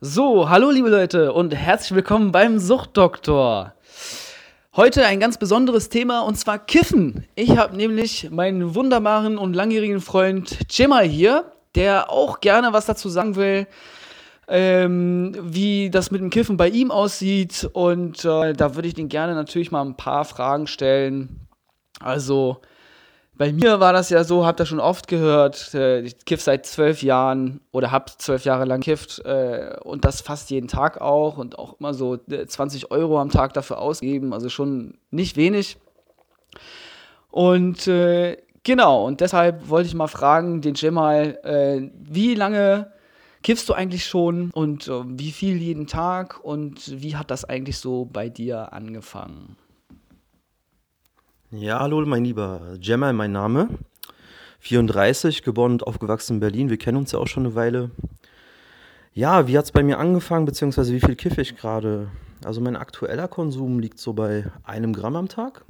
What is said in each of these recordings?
So, hallo liebe Leute und herzlich willkommen beim Suchtdoktor. Heute ein ganz besonderes Thema und zwar Kiffen. Ich habe nämlich meinen wunderbaren und langjährigen Freund Cemal hier, der auch gerne was dazu sagen will, ähm, wie das mit dem Kiffen bei ihm aussieht. Und äh, da würde ich den gerne natürlich mal ein paar Fragen stellen. Also, bei mir war das ja so, habt ihr schon oft gehört, äh, ich kiff seit zwölf Jahren oder hab zwölf Jahre lang kifft äh, und das fast jeden Tag auch und auch immer so 20 äh, Euro am Tag dafür ausgeben, also schon nicht wenig. Und äh, genau, und deshalb wollte ich mal fragen, den Jamal, äh, wie lange kiffst du eigentlich schon und äh, wie viel jeden Tag und wie hat das eigentlich so bei dir angefangen? Ja, hallo, mein lieber Gemma, mein Name. 34, geboren und aufgewachsen in Berlin. Wir kennen uns ja auch schon eine Weile. Ja, wie hat es bei mir angefangen, beziehungsweise wie viel kiffe ich gerade? Also mein aktueller Konsum liegt so bei einem Gramm am Tag.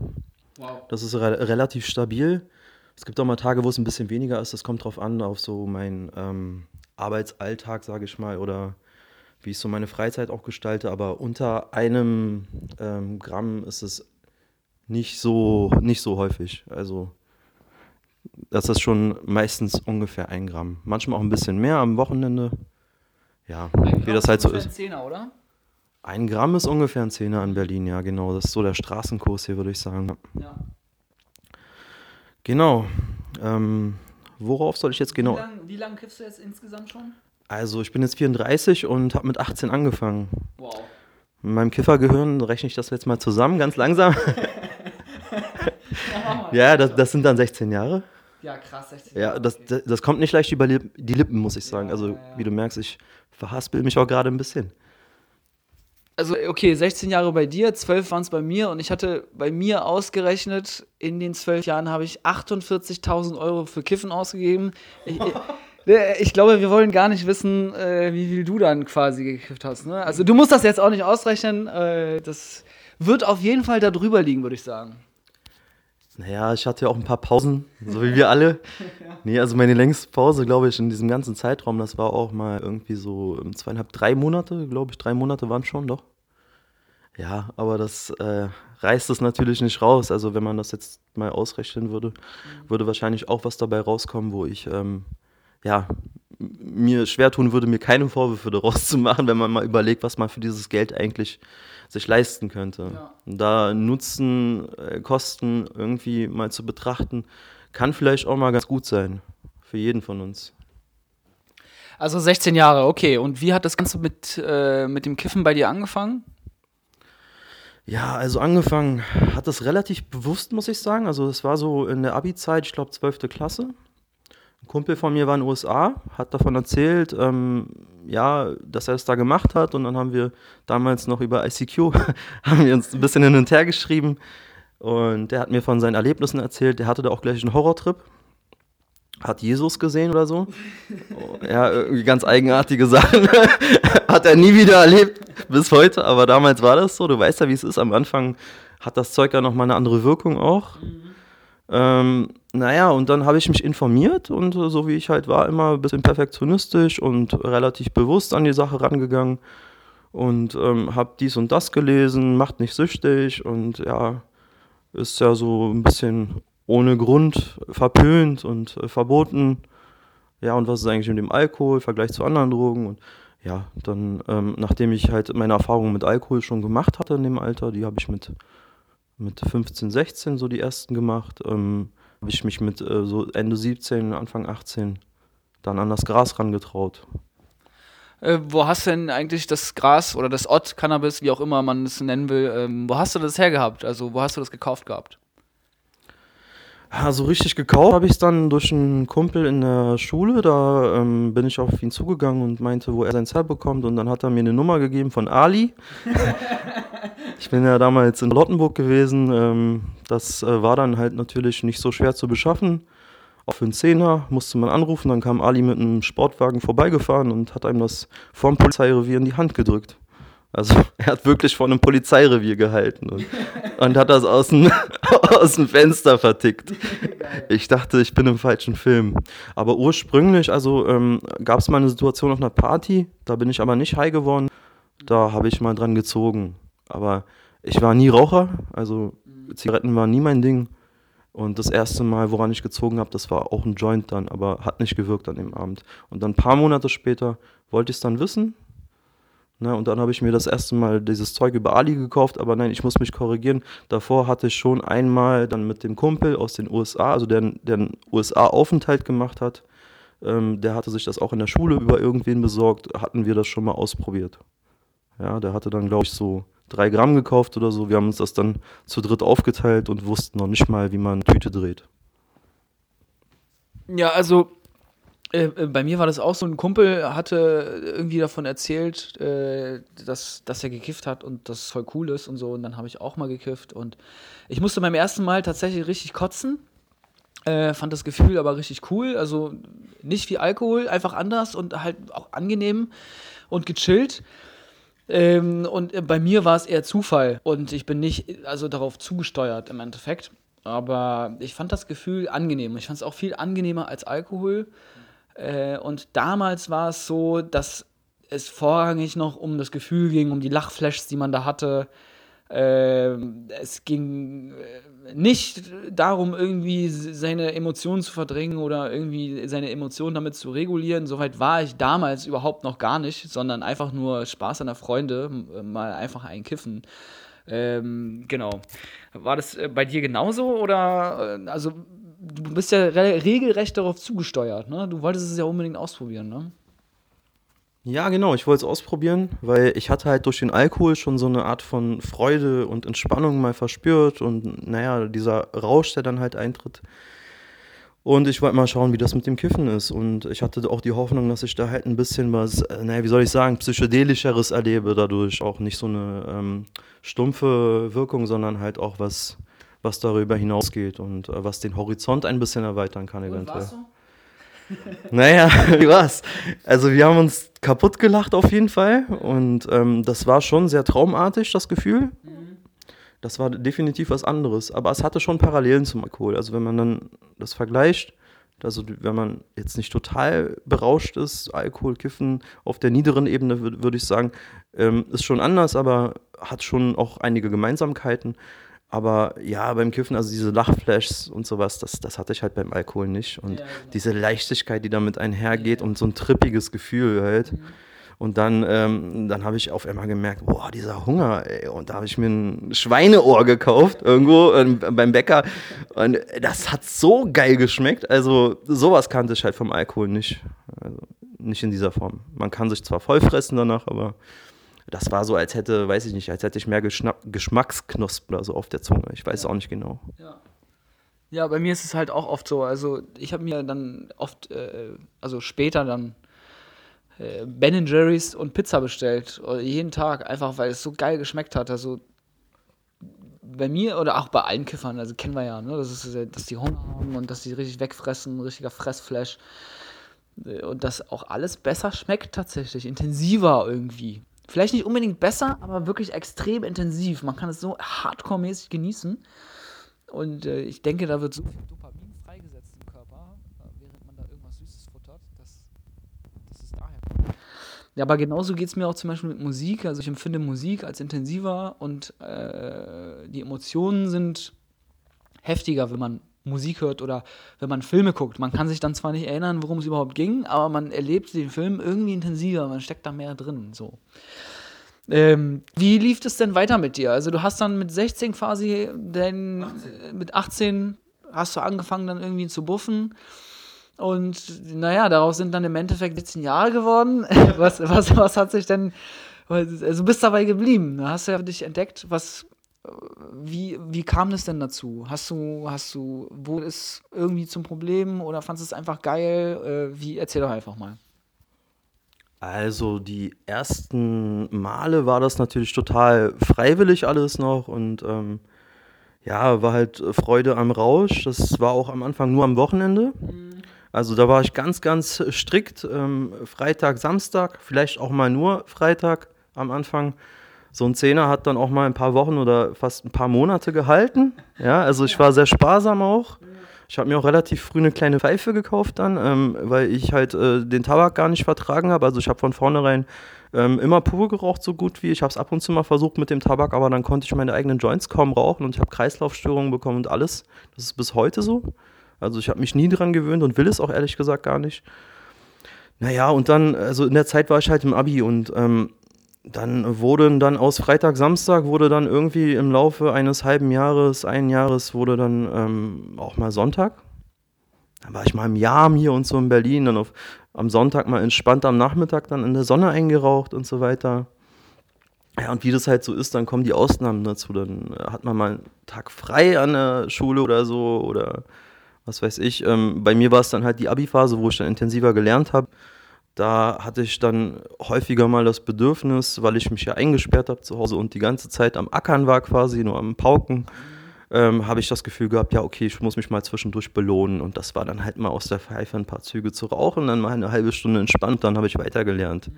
Wow. Das ist re relativ stabil. Es gibt auch mal Tage, wo es ein bisschen weniger ist. Das kommt drauf an, auf so meinen ähm, Arbeitsalltag, sage ich mal, oder wie ich so meine Freizeit auch gestalte. Aber unter einem ähm, Gramm ist es nicht so, nicht so häufig. Also das ist schon meistens ungefähr ein Gramm. Manchmal auch ein bisschen mehr am Wochenende. Ja, wie das halt so ist. Ein Zehner, oder? Ein Gramm ist ungefähr ein Zehner in Berlin, ja, genau. Das ist so der Straßenkurs hier, würde ich sagen. Ja. Genau. Ähm, worauf soll ich jetzt genau. Wie lange lang kiffst du jetzt insgesamt schon? Also, ich bin jetzt 34 und habe mit 18 angefangen. Wow. In meinem Kiffergehirn rechne ich das jetzt mal zusammen, ganz langsam. ja, das, das sind dann 16 Jahre. Ja, krass, 16 Jahre. Ja, das, das, das kommt nicht leicht über die Lippen, muss ich sagen. Also, ja, ja, ja. wie du merkst, ich verhaspel mich auch gerade ein bisschen. Also, okay, 16 Jahre bei dir, 12 waren es bei mir und ich hatte bei mir ausgerechnet, in den 12 Jahren habe ich 48.000 Euro für Kiffen ausgegeben. Ich, ich, glaube, wir wollen gar nicht wissen, äh, wie viel du dann quasi gekifft hast. Ne? Also, du musst das jetzt auch nicht ausrechnen. Äh, das wird auf jeden Fall da drüber liegen, würde ich sagen. Naja, ich hatte ja auch ein paar Pausen, so wie wir alle. ja. Nee, also meine längste Pause, glaube ich, in diesem ganzen Zeitraum, das war auch mal irgendwie so zweieinhalb, drei Monate, glaube ich. Drei Monate waren schon, doch. Ja, aber das äh, reißt es natürlich nicht raus. Also wenn man das jetzt mal ausrechnen würde, mhm. würde wahrscheinlich auch was dabei rauskommen, wo ich ähm, ja mir schwer tun würde, mir keine Vorwürfe daraus zu machen, wenn man mal überlegt, was man für dieses Geld eigentlich sich leisten könnte. Ja. Da Nutzen, äh, Kosten irgendwie mal zu betrachten, kann vielleicht auch mal ganz gut sein. Für jeden von uns. Also 16 Jahre, okay. Und wie hat das Ganze mit, äh, mit dem Kiffen bei dir angefangen? Ja, also angefangen hat das relativ bewusst, muss ich sagen. Also es war so in der Abi-Zeit, ich glaube 12. Klasse. Ein Kumpel von mir war in den USA, hat davon erzählt, ähm, ja, dass er es da gemacht hat. Und dann haben wir damals noch über ICQ, haben wir uns ein bisschen hin und her geschrieben. Und der hat mir von seinen Erlebnissen erzählt. Der hatte da auch gleich einen Horrortrip. Hat Jesus gesehen oder so. ja, irgendwie ganz eigenartige Sachen. hat er nie wieder erlebt, bis heute. Aber damals war das so. Du weißt ja, wie es ist. Am Anfang hat das Zeug ja nochmal eine andere Wirkung auch. Mhm. Ähm, naja, und dann habe ich mich informiert und äh, so wie ich halt war, immer ein bisschen perfektionistisch und relativ bewusst an die Sache rangegangen und ähm, habe dies und das gelesen, macht nicht süchtig und ja, ist ja so ein bisschen ohne Grund verpönt und äh, verboten. Ja, und was ist eigentlich mit dem Alkohol im Vergleich zu anderen Drogen? Und ja, dann, ähm, nachdem ich halt meine Erfahrungen mit Alkohol schon gemacht hatte in dem Alter, die habe ich mit mit 15, 16 so die ersten gemacht. Ähm, habe ich mich mit äh, so Ende 17, Anfang 18 dann an das Gras rangetraut. Äh, wo hast du denn eigentlich das Gras oder das Ott, Cannabis, wie auch immer man es nennen will, ähm, wo hast du das hergehabt? Also wo hast du das gekauft gehabt? Ja, so richtig gekauft habe ich es dann durch einen Kumpel in der Schule. Da ähm, bin ich auf ihn zugegangen und meinte, wo er sein Zell bekommt. Und dann hat er mir eine Nummer gegeben von Ali. ich bin ja damals in Lottenburg gewesen. Ähm, das äh, war dann halt natürlich nicht so schwer zu beschaffen. Auch für einen Zehner musste man anrufen. Dann kam Ali mit einem Sportwagen vorbeigefahren und hat einem das vom Polizeirevier in die Hand gedrückt. Also er hat wirklich vor einem Polizeirevier gehalten und, und hat das aus dem, aus dem Fenster vertickt. Ich dachte, ich bin im falschen Film. Aber ursprünglich, also ähm, gab es mal eine Situation auf einer Party, da bin ich aber nicht high geworden. Da habe ich mal dran gezogen. Aber ich war nie Raucher, also Zigaretten waren nie mein Ding. Und das erste Mal, woran ich gezogen habe, das war auch ein Joint dann, aber hat nicht gewirkt an dem Abend. Und dann ein paar Monate später wollte ich es dann wissen. Ne, und dann habe ich mir das erste Mal dieses Zeug über Ali gekauft, aber nein, ich muss mich korrigieren. Davor hatte ich schon einmal dann mit dem Kumpel aus den USA, also der, der einen USA-Aufenthalt gemacht hat, ähm, der hatte sich das auch in der Schule über irgendwen besorgt, hatten wir das schon mal ausprobiert. Ja, der hatte dann, glaube ich, so drei Gramm gekauft oder so. Wir haben uns das dann zu dritt aufgeteilt und wussten noch nicht mal, wie man Tüte dreht. Ja, also äh, äh, bei mir war das auch so, ein Kumpel hatte irgendwie davon erzählt, äh, dass, dass er gekifft hat und das voll cool ist und so. Und dann habe ich auch mal gekifft und ich musste beim ersten Mal tatsächlich richtig kotzen. Äh, fand das Gefühl aber richtig cool. Also nicht wie Alkohol, einfach anders und halt auch angenehm und gechillt. Ähm, und äh, bei mir war es eher Zufall und ich bin nicht also darauf zugesteuert im Endeffekt. Aber ich fand das Gefühl angenehm. Ich fand es auch viel angenehmer als Alkohol. Äh, und damals war es so, dass es vorrangig noch um das Gefühl ging, um die Lachflashs, die man da hatte. Äh, es ging äh, nicht darum, irgendwie seine Emotionen zu verdrängen oder irgendwie seine Emotionen damit zu regulieren. Soweit war ich damals überhaupt noch gar nicht, sondern einfach nur Spaß an der Freunde, mal einfach ein Kiffen. Ähm, genau. War das äh, bei dir genauso oder äh, also du bist ja re regelrecht darauf zugesteuert, ne? Du wolltest es ja unbedingt ausprobieren, ne? Ja, genau, ich wollte es ausprobieren, weil ich hatte halt durch den Alkohol schon so eine Art von Freude und Entspannung mal verspürt und naja, dieser Rausch, der dann halt eintritt. Und ich wollte mal schauen, wie das mit dem Kiffen ist. Und ich hatte auch die Hoffnung, dass ich da halt ein bisschen was, äh, naja, wie soll ich sagen, psychedelischeres erlebe dadurch. Auch nicht so eine ähm, stumpfe Wirkung, sondern halt auch was, was darüber hinausgeht und äh, was den Horizont ein bisschen erweitern kann eventuell. Und warst du? Naja, wie war's? Also wir haben uns kaputt gelacht auf jeden Fall und ähm, das war schon sehr traumartig, das Gefühl. Mhm. Das war definitiv was anderes, aber es hatte schon Parallelen zum Alkohol. Also wenn man dann das vergleicht, also wenn man jetzt nicht total berauscht ist, Alkohol, Kiffen auf der niederen Ebene, würde würd ich sagen, ähm, ist schon anders, aber hat schon auch einige Gemeinsamkeiten. Aber ja, beim Kiffen, also diese Lachflashs und sowas, das, das hatte ich halt beim Alkohol nicht. Und ja, genau. diese Leichtigkeit, die damit einhergeht ja. und so ein trippiges Gefühl halt. Mhm. Und dann, ähm, dann habe ich auf einmal gemerkt, boah, dieser Hunger, ey. Und da habe ich mir ein Schweineohr gekauft, irgendwo äh, beim Bäcker. Und das hat so geil geschmeckt. Also, sowas kannte ich halt vom Alkohol nicht. Also, nicht in dieser Form. Man kann sich zwar vollfressen danach, aber das war so, als hätte, weiß ich nicht, als hätte ich mehr Geschmacksknospen oder so auf der Zunge. Ich weiß ja. auch nicht genau. Ja. ja, bei mir ist es halt auch oft so. Also ich habe mir dann oft, äh, also später dann äh, Ben Jerry's und Pizza bestellt. Oder jeden Tag, einfach weil es so geil geschmeckt hat. Also bei mir oder auch bei allen Kiffern, also kennen wir ja, ne? das ist, dass die Hunger haben und dass die richtig wegfressen, ein richtiger Fressflash. Äh, und dass auch alles besser schmeckt tatsächlich, intensiver irgendwie. Vielleicht nicht unbedingt besser, aber wirklich extrem intensiv. Man kann es so hardcore-mäßig genießen. Und äh, ich denke, da wird so viel Dopamin freigesetzt im Körper, äh, während man da irgendwas Süßes futtert, dass, dass es daher kommt. Ja, aber genauso geht es mir auch zum Beispiel mit Musik. Also ich empfinde Musik als intensiver und äh, die Emotionen sind heftiger, wenn man Musik hört oder wenn man Filme guckt. Man kann sich dann zwar nicht erinnern, worum es überhaupt ging, aber man erlebt den Film irgendwie intensiver, man steckt da mehr drin. So. Ähm, wie lief es denn weiter mit dir? Also du hast dann mit 16 quasi, dein, 18. mit 18 hast du angefangen dann irgendwie zu buffen. Und naja, daraus sind dann im Endeffekt 17 Jahre geworden. was, was, was hat sich denn, also bist dabei geblieben. Du hast ja für dich entdeckt, was wie, wie kam das denn dazu? Hast du, hast du, wo ist irgendwie zum Problem oder fandest du es einfach geil? Äh, wie, erzähl doch einfach mal. Also die ersten Male war das natürlich total freiwillig alles noch und ähm, ja, war halt Freude am Rausch. Das war auch am Anfang nur am Wochenende. Mhm. Also da war ich ganz, ganz strikt. Ähm, Freitag, Samstag, vielleicht auch mal nur Freitag am Anfang. So ein Zehner hat dann auch mal ein paar Wochen oder fast ein paar Monate gehalten. Ja, also ich war sehr sparsam auch. Ich habe mir auch relativ früh eine kleine Pfeife gekauft dann, ähm, weil ich halt äh, den Tabak gar nicht vertragen habe. Also ich habe von vornherein ähm, immer pur geraucht, so gut wie. Ich habe es ab und zu mal versucht mit dem Tabak, aber dann konnte ich meine eigenen Joints kaum rauchen und ich habe Kreislaufstörungen bekommen und alles. Das ist bis heute so. Also ich habe mich nie dran gewöhnt und will es auch ehrlich gesagt gar nicht. Naja, und dann, also in der Zeit war ich halt im Abi und ähm, dann wurden dann aus Freitag, Samstag wurde dann irgendwie im Laufe eines halben Jahres, ein Jahres wurde dann ähm, auch mal Sonntag. Dann war ich mal im Jahr hier und so in Berlin, dann auf, am Sonntag mal entspannt am Nachmittag dann in der Sonne eingeraucht und so weiter. Ja, und wie das halt so ist, dann kommen die Ausnahmen dazu. Dann äh, hat man mal einen Tag frei an der Schule oder so oder was weiß ich. Ähm, bei mir war es dann halt die Abi-Phase, wo ich dann intensiver gelernt habe. Da hatte ich dann häufiger mal das Bedürfnis, weil ich mich ja eingesperrt habe zu Hause und die ganze Zeit am Ackern war quasi, nur am Pauken, ähm, habe ich das Gefühl gehabt, ja, okay, ich muss mich mal zwischendurch belohnen. Und das war dann halt mal aus der Pfeife ein paar Züge zu rauchen, dann mal eine halbe Stunde entspannt, dann habe ich weitergelernt.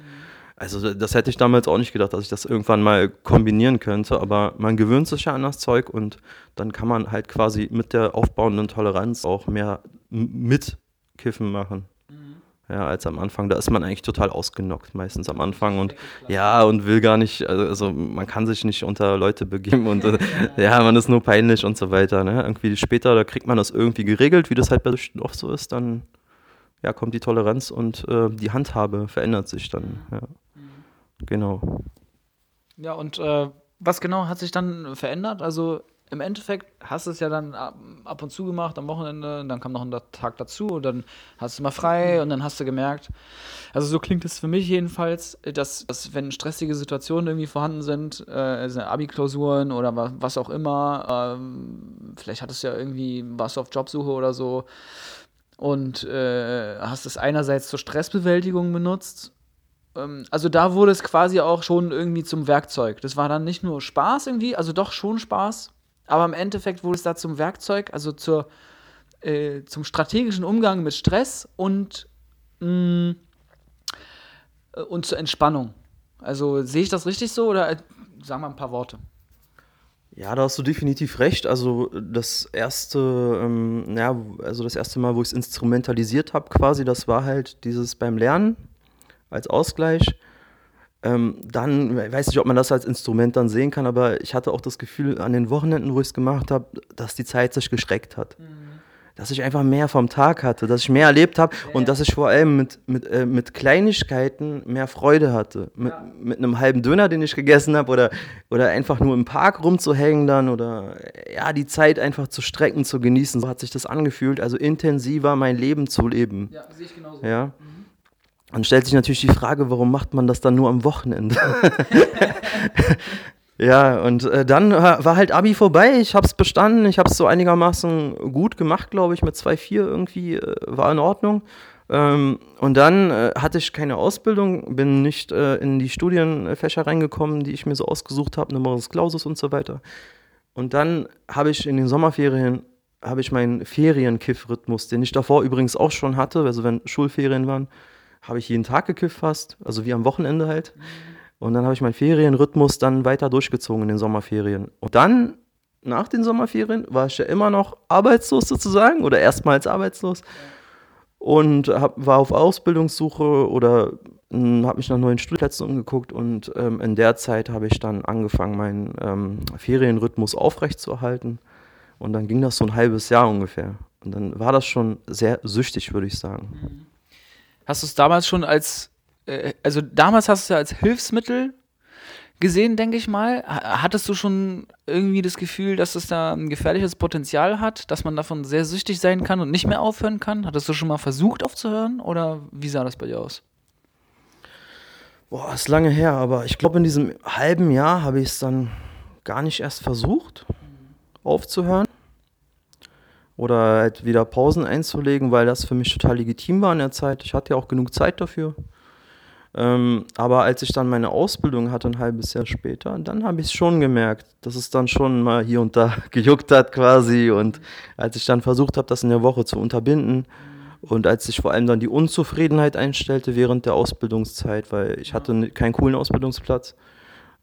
Also das hätte ich damals auch nicht gedacht, dass ich das irgendwann mal kombinieren könnte, aber man gewöhnt sich ja an das Zeug und dann kann man halt quasi mit der aufbauenden Toleranz auch mehr mit Kiffen machen ja, als am Anfang. Da ist man eigentlich total ausgenockt, meistens am Anfang und ja, und will gar nicht, also, also man kann sich nicht unter Leute begeben und äh, ja, man ist nur peinlich und so weiter. Ne? Irgendwie später, da kriegt man das irgendwie geregelt, wie das halt bei Süchten oft so ist, dann ja, kommt die Toleranz und äh, die Handhabe verändert sich dann. Ja. Genau. Ja, und äh, was genau hat sich dann verändert? Also im Endeffekt hast du es ja dann ab und zu gemacht am Wochenende, dann kam noch ein Tag dazu und dann hast du mal frei und dann hast du gemerkt, also so klingt es für mich jedenfalls, dass, dass wenn stressige Situationen irgendwie vorhanden sind, äh, also Abi-Klausuren oder was auch immer, ähm, vielleicht hattest du ja irgendwie, warst du auf Jobsuche oder so und äh, hast es einerseits zur Stressbewältigung benutzt ähm, also da wurde es quasi auch schon irgendwie zum Werkzeug. Das war dann nicht nur Spaß irgendwie, also doch schon Spaß, aber im Endeffekt wurde es da zum Werkzeug, also zur, äh, zum strategischen Umgang mit Stress und, mh, mm, äh, und zur Entspannung. Also sehe ich das richtig so oder äh, sagen wir ein paar Worte? Ja, da hast du definitiv recht. Also das erste, ähm, ja, also das erste Mal, wo ich es instrumentalisiert habe, quasi, das war halt dieses beim Lernen als Ausgleich. Ähm, dann, ich weiß nicht, ob man das als Instrument dann sehen kann, aber ich hatte auch das Gefühl an den Wochenenden, wo ich es gemacht habe, dass die Zeit sich gestreckt hat. Mhm. Dass ich einfach mehr vom Tag hatte, dass ich mehr erlebt habe ja. und dass ich vor allem mit, mit, äh, mit Kleinigkeiten mehr Freude hatte. Mit, ja. mit einem halben Döner, den ich gegessen habe oder, oder einfach nur im Park rumzuhängen dann oder ja, die Zeit einfach zu strecken, zu genießen. So hat sich das angefühlt, also intensiver mein Leben zu leben. Ja, sehe ich genauso. Ja. Mhm. Dann stellt sich natürlich die Frage, warum macht man das dann nur am Wochenende? ja, und äh, dann war halt Abi vorbei. Ich habe es bestanden. Ich habe es so einigermaßen gut gemacht, glaube ich, mit 2,4 irgendwie. Äh, war in Ordnung. Ähm, und dann äh, hatte ich keine Ausbildung, bin nicht äh, in die Studienfächer reingekommen, die ich mir so ausgesucht habe, Numerus Clausus und so weiter. Und dann habe ich in den Sommerferien habe ich meinen Ferienkiff-Rhythmus, den ich davor übrigens auch schon hatte, also wenn Schulferien waren, habe ich jeden Tag gekifft fast, also wie am Wochenende halt. Und dann habe ich meinen Ferienrhythmus dann weiter durchgezogen in den Sommerferien. Und dann, nach den Sommerferien, war ich ja immer noch arbeitslos sozusagen oder erstmals arbeitslos. Und hab, war auf Ausbildungssuche oder hm, habe mich nach neuen Studienplätzen umgeguckt und ähm, in der Zeit habe ich dann angefangen, meinen ähm, Ferienrhythmus aufrechtzuerhalten. Und dann ging das so ein halbes Jahr ungefähr. Und dann war das schon sehr süchtig, würde ich sagen. Hast du es damals schon als, äh, also damals hast du es ja als Hilfsmittel gesehen, denke ich mal. Hattest du schon irgendwie das Gefühl, dass es da ein gefährliches Potenzial hat, dass man davon sehr süchtig sein kann und nicht mehr aufhören kann? Hattest du schon mal versucht aufzuhören oder wie sah das bei dir aus? Boah, ist lange her, aber ich glaube, in diesem halben Jahr habe ich es dann gar nicht erst versucht, aufzuhören oder halt wieder Pausen einzulegen, weil das für mich total legitim war in der Zeit. Ich hatte ja auch genug Zeit dafür. Ähm, aber als ich dann meine Ausbildung hatte, ein halbes Jahr später, dann habe ich es schon gemerkt, dass es dann schon mal hier und da gejuckt hat quasi. Und als ich dann versucht habe, das in der Woche zu unterbinden Und als sich vor allem dann die Unzufriedenheit einstellte während der Ausbildungszeit, weil ich hatte keinen coolen Ausbildungsplatz,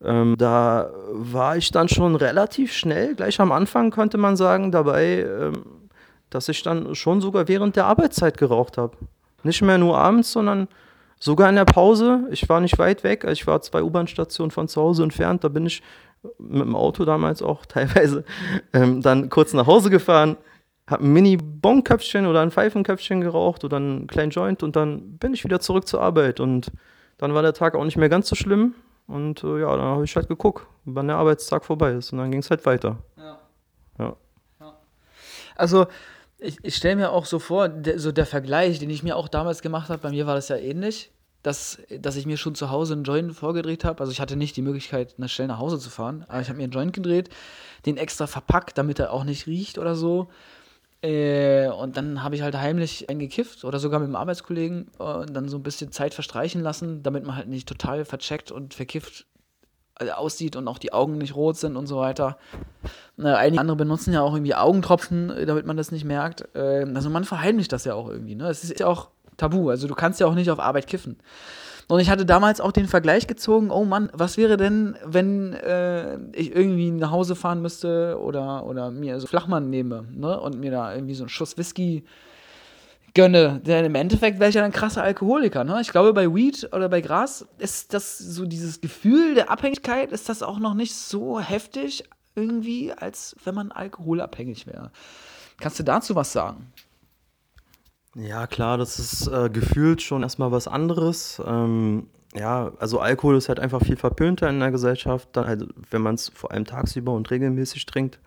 ähm, da war ich dann schon relativ schnell, gleich am Anfang könnte man sagen, dabei, ähm, dass ich dann schon sogar während der Arbeitszeit geraucht habe. Nicht mehr nur abends, sondern sogar in der Pause. Ich war nicht weit weg, ich war zwei U-Bahn-Stationen von zu Hause entfernt, da bin ich mit dem Auto damals auch teilweise ähm, dann kurz nach Hause gefahren, habe ein Mini-Bonköpfchen oder ein Pfeifenköpfchen geraucht oder einen kleinen Joint und dann bin ich wieder zurück zur Arbeit und dann war der Tag auch nicht mehr ganz so schlimm und äh, ja, dann habe ich halt geguckt, wann der Arbeitstag vorbei ist und dann ging es halt weiter. Ja. Ja. Also, ich, ich stelle mir auch so vor, der, so der Vergleich, den ich mir auch damals gemacht habe, bei mir war das ja ähnlich, dass, dass ich mir schon zu Hause einen Joint vorgedreht habe. Also, ich hatte nicht die Möglichkeit, schnell nach Hause zu fahren, aber ich habe mir einen Joint gedreht, den extra verpackt, damit er auch nicht riecht oder so. Äh, und dann habe ich halt heimlich einen gekifft oder sogar mit einem Arbeitskollegen äh, und dann so ein bisschen Zeit verstreichen lassen, damit man halt nicht total vercheckt und verkifft äh, aussieht und auch die Augen nicht rot sind und so weiter. Äh, einige andere benutzen ja auch irgendwie Augentropfen, äh, damit man das nicht merkt. Ähm, also man verheimlicht das ja auch irgendwie. Ne? Es ist ja auch tabu. Also du kannst ja auch nicht auf Arbeit kiffen. Und ich hatte damals auch den Vergleich gezogen, oh Mann, was wäre denn, wenn äh, ich irgendwie nach Hause fahren müsste oder, oder mir so Flachmann nehme ne? und mir da irgendwie so einen Schuss Whisky gönne. Denn im Endeffekt wäre ich ja ein krasser Alkoholiker. Ne? Ich glaube, bei Weed oder bei Gras ist das so dieses Gefühl der Abhängigkeit, ist das auch noch nicht so heftig irgendwie, als wenn man alkoholabhängig wäre. Kannst du dazu was sagen? Ja, klar, das ist äh, gefühlt schon erstmal was anderes. Ähm, ja, also Alkohol ist halt einfach viel verpönter in der Gesellschaft, dann halt, wenn man es vor allem tagsüber und regelmäßig trinkt.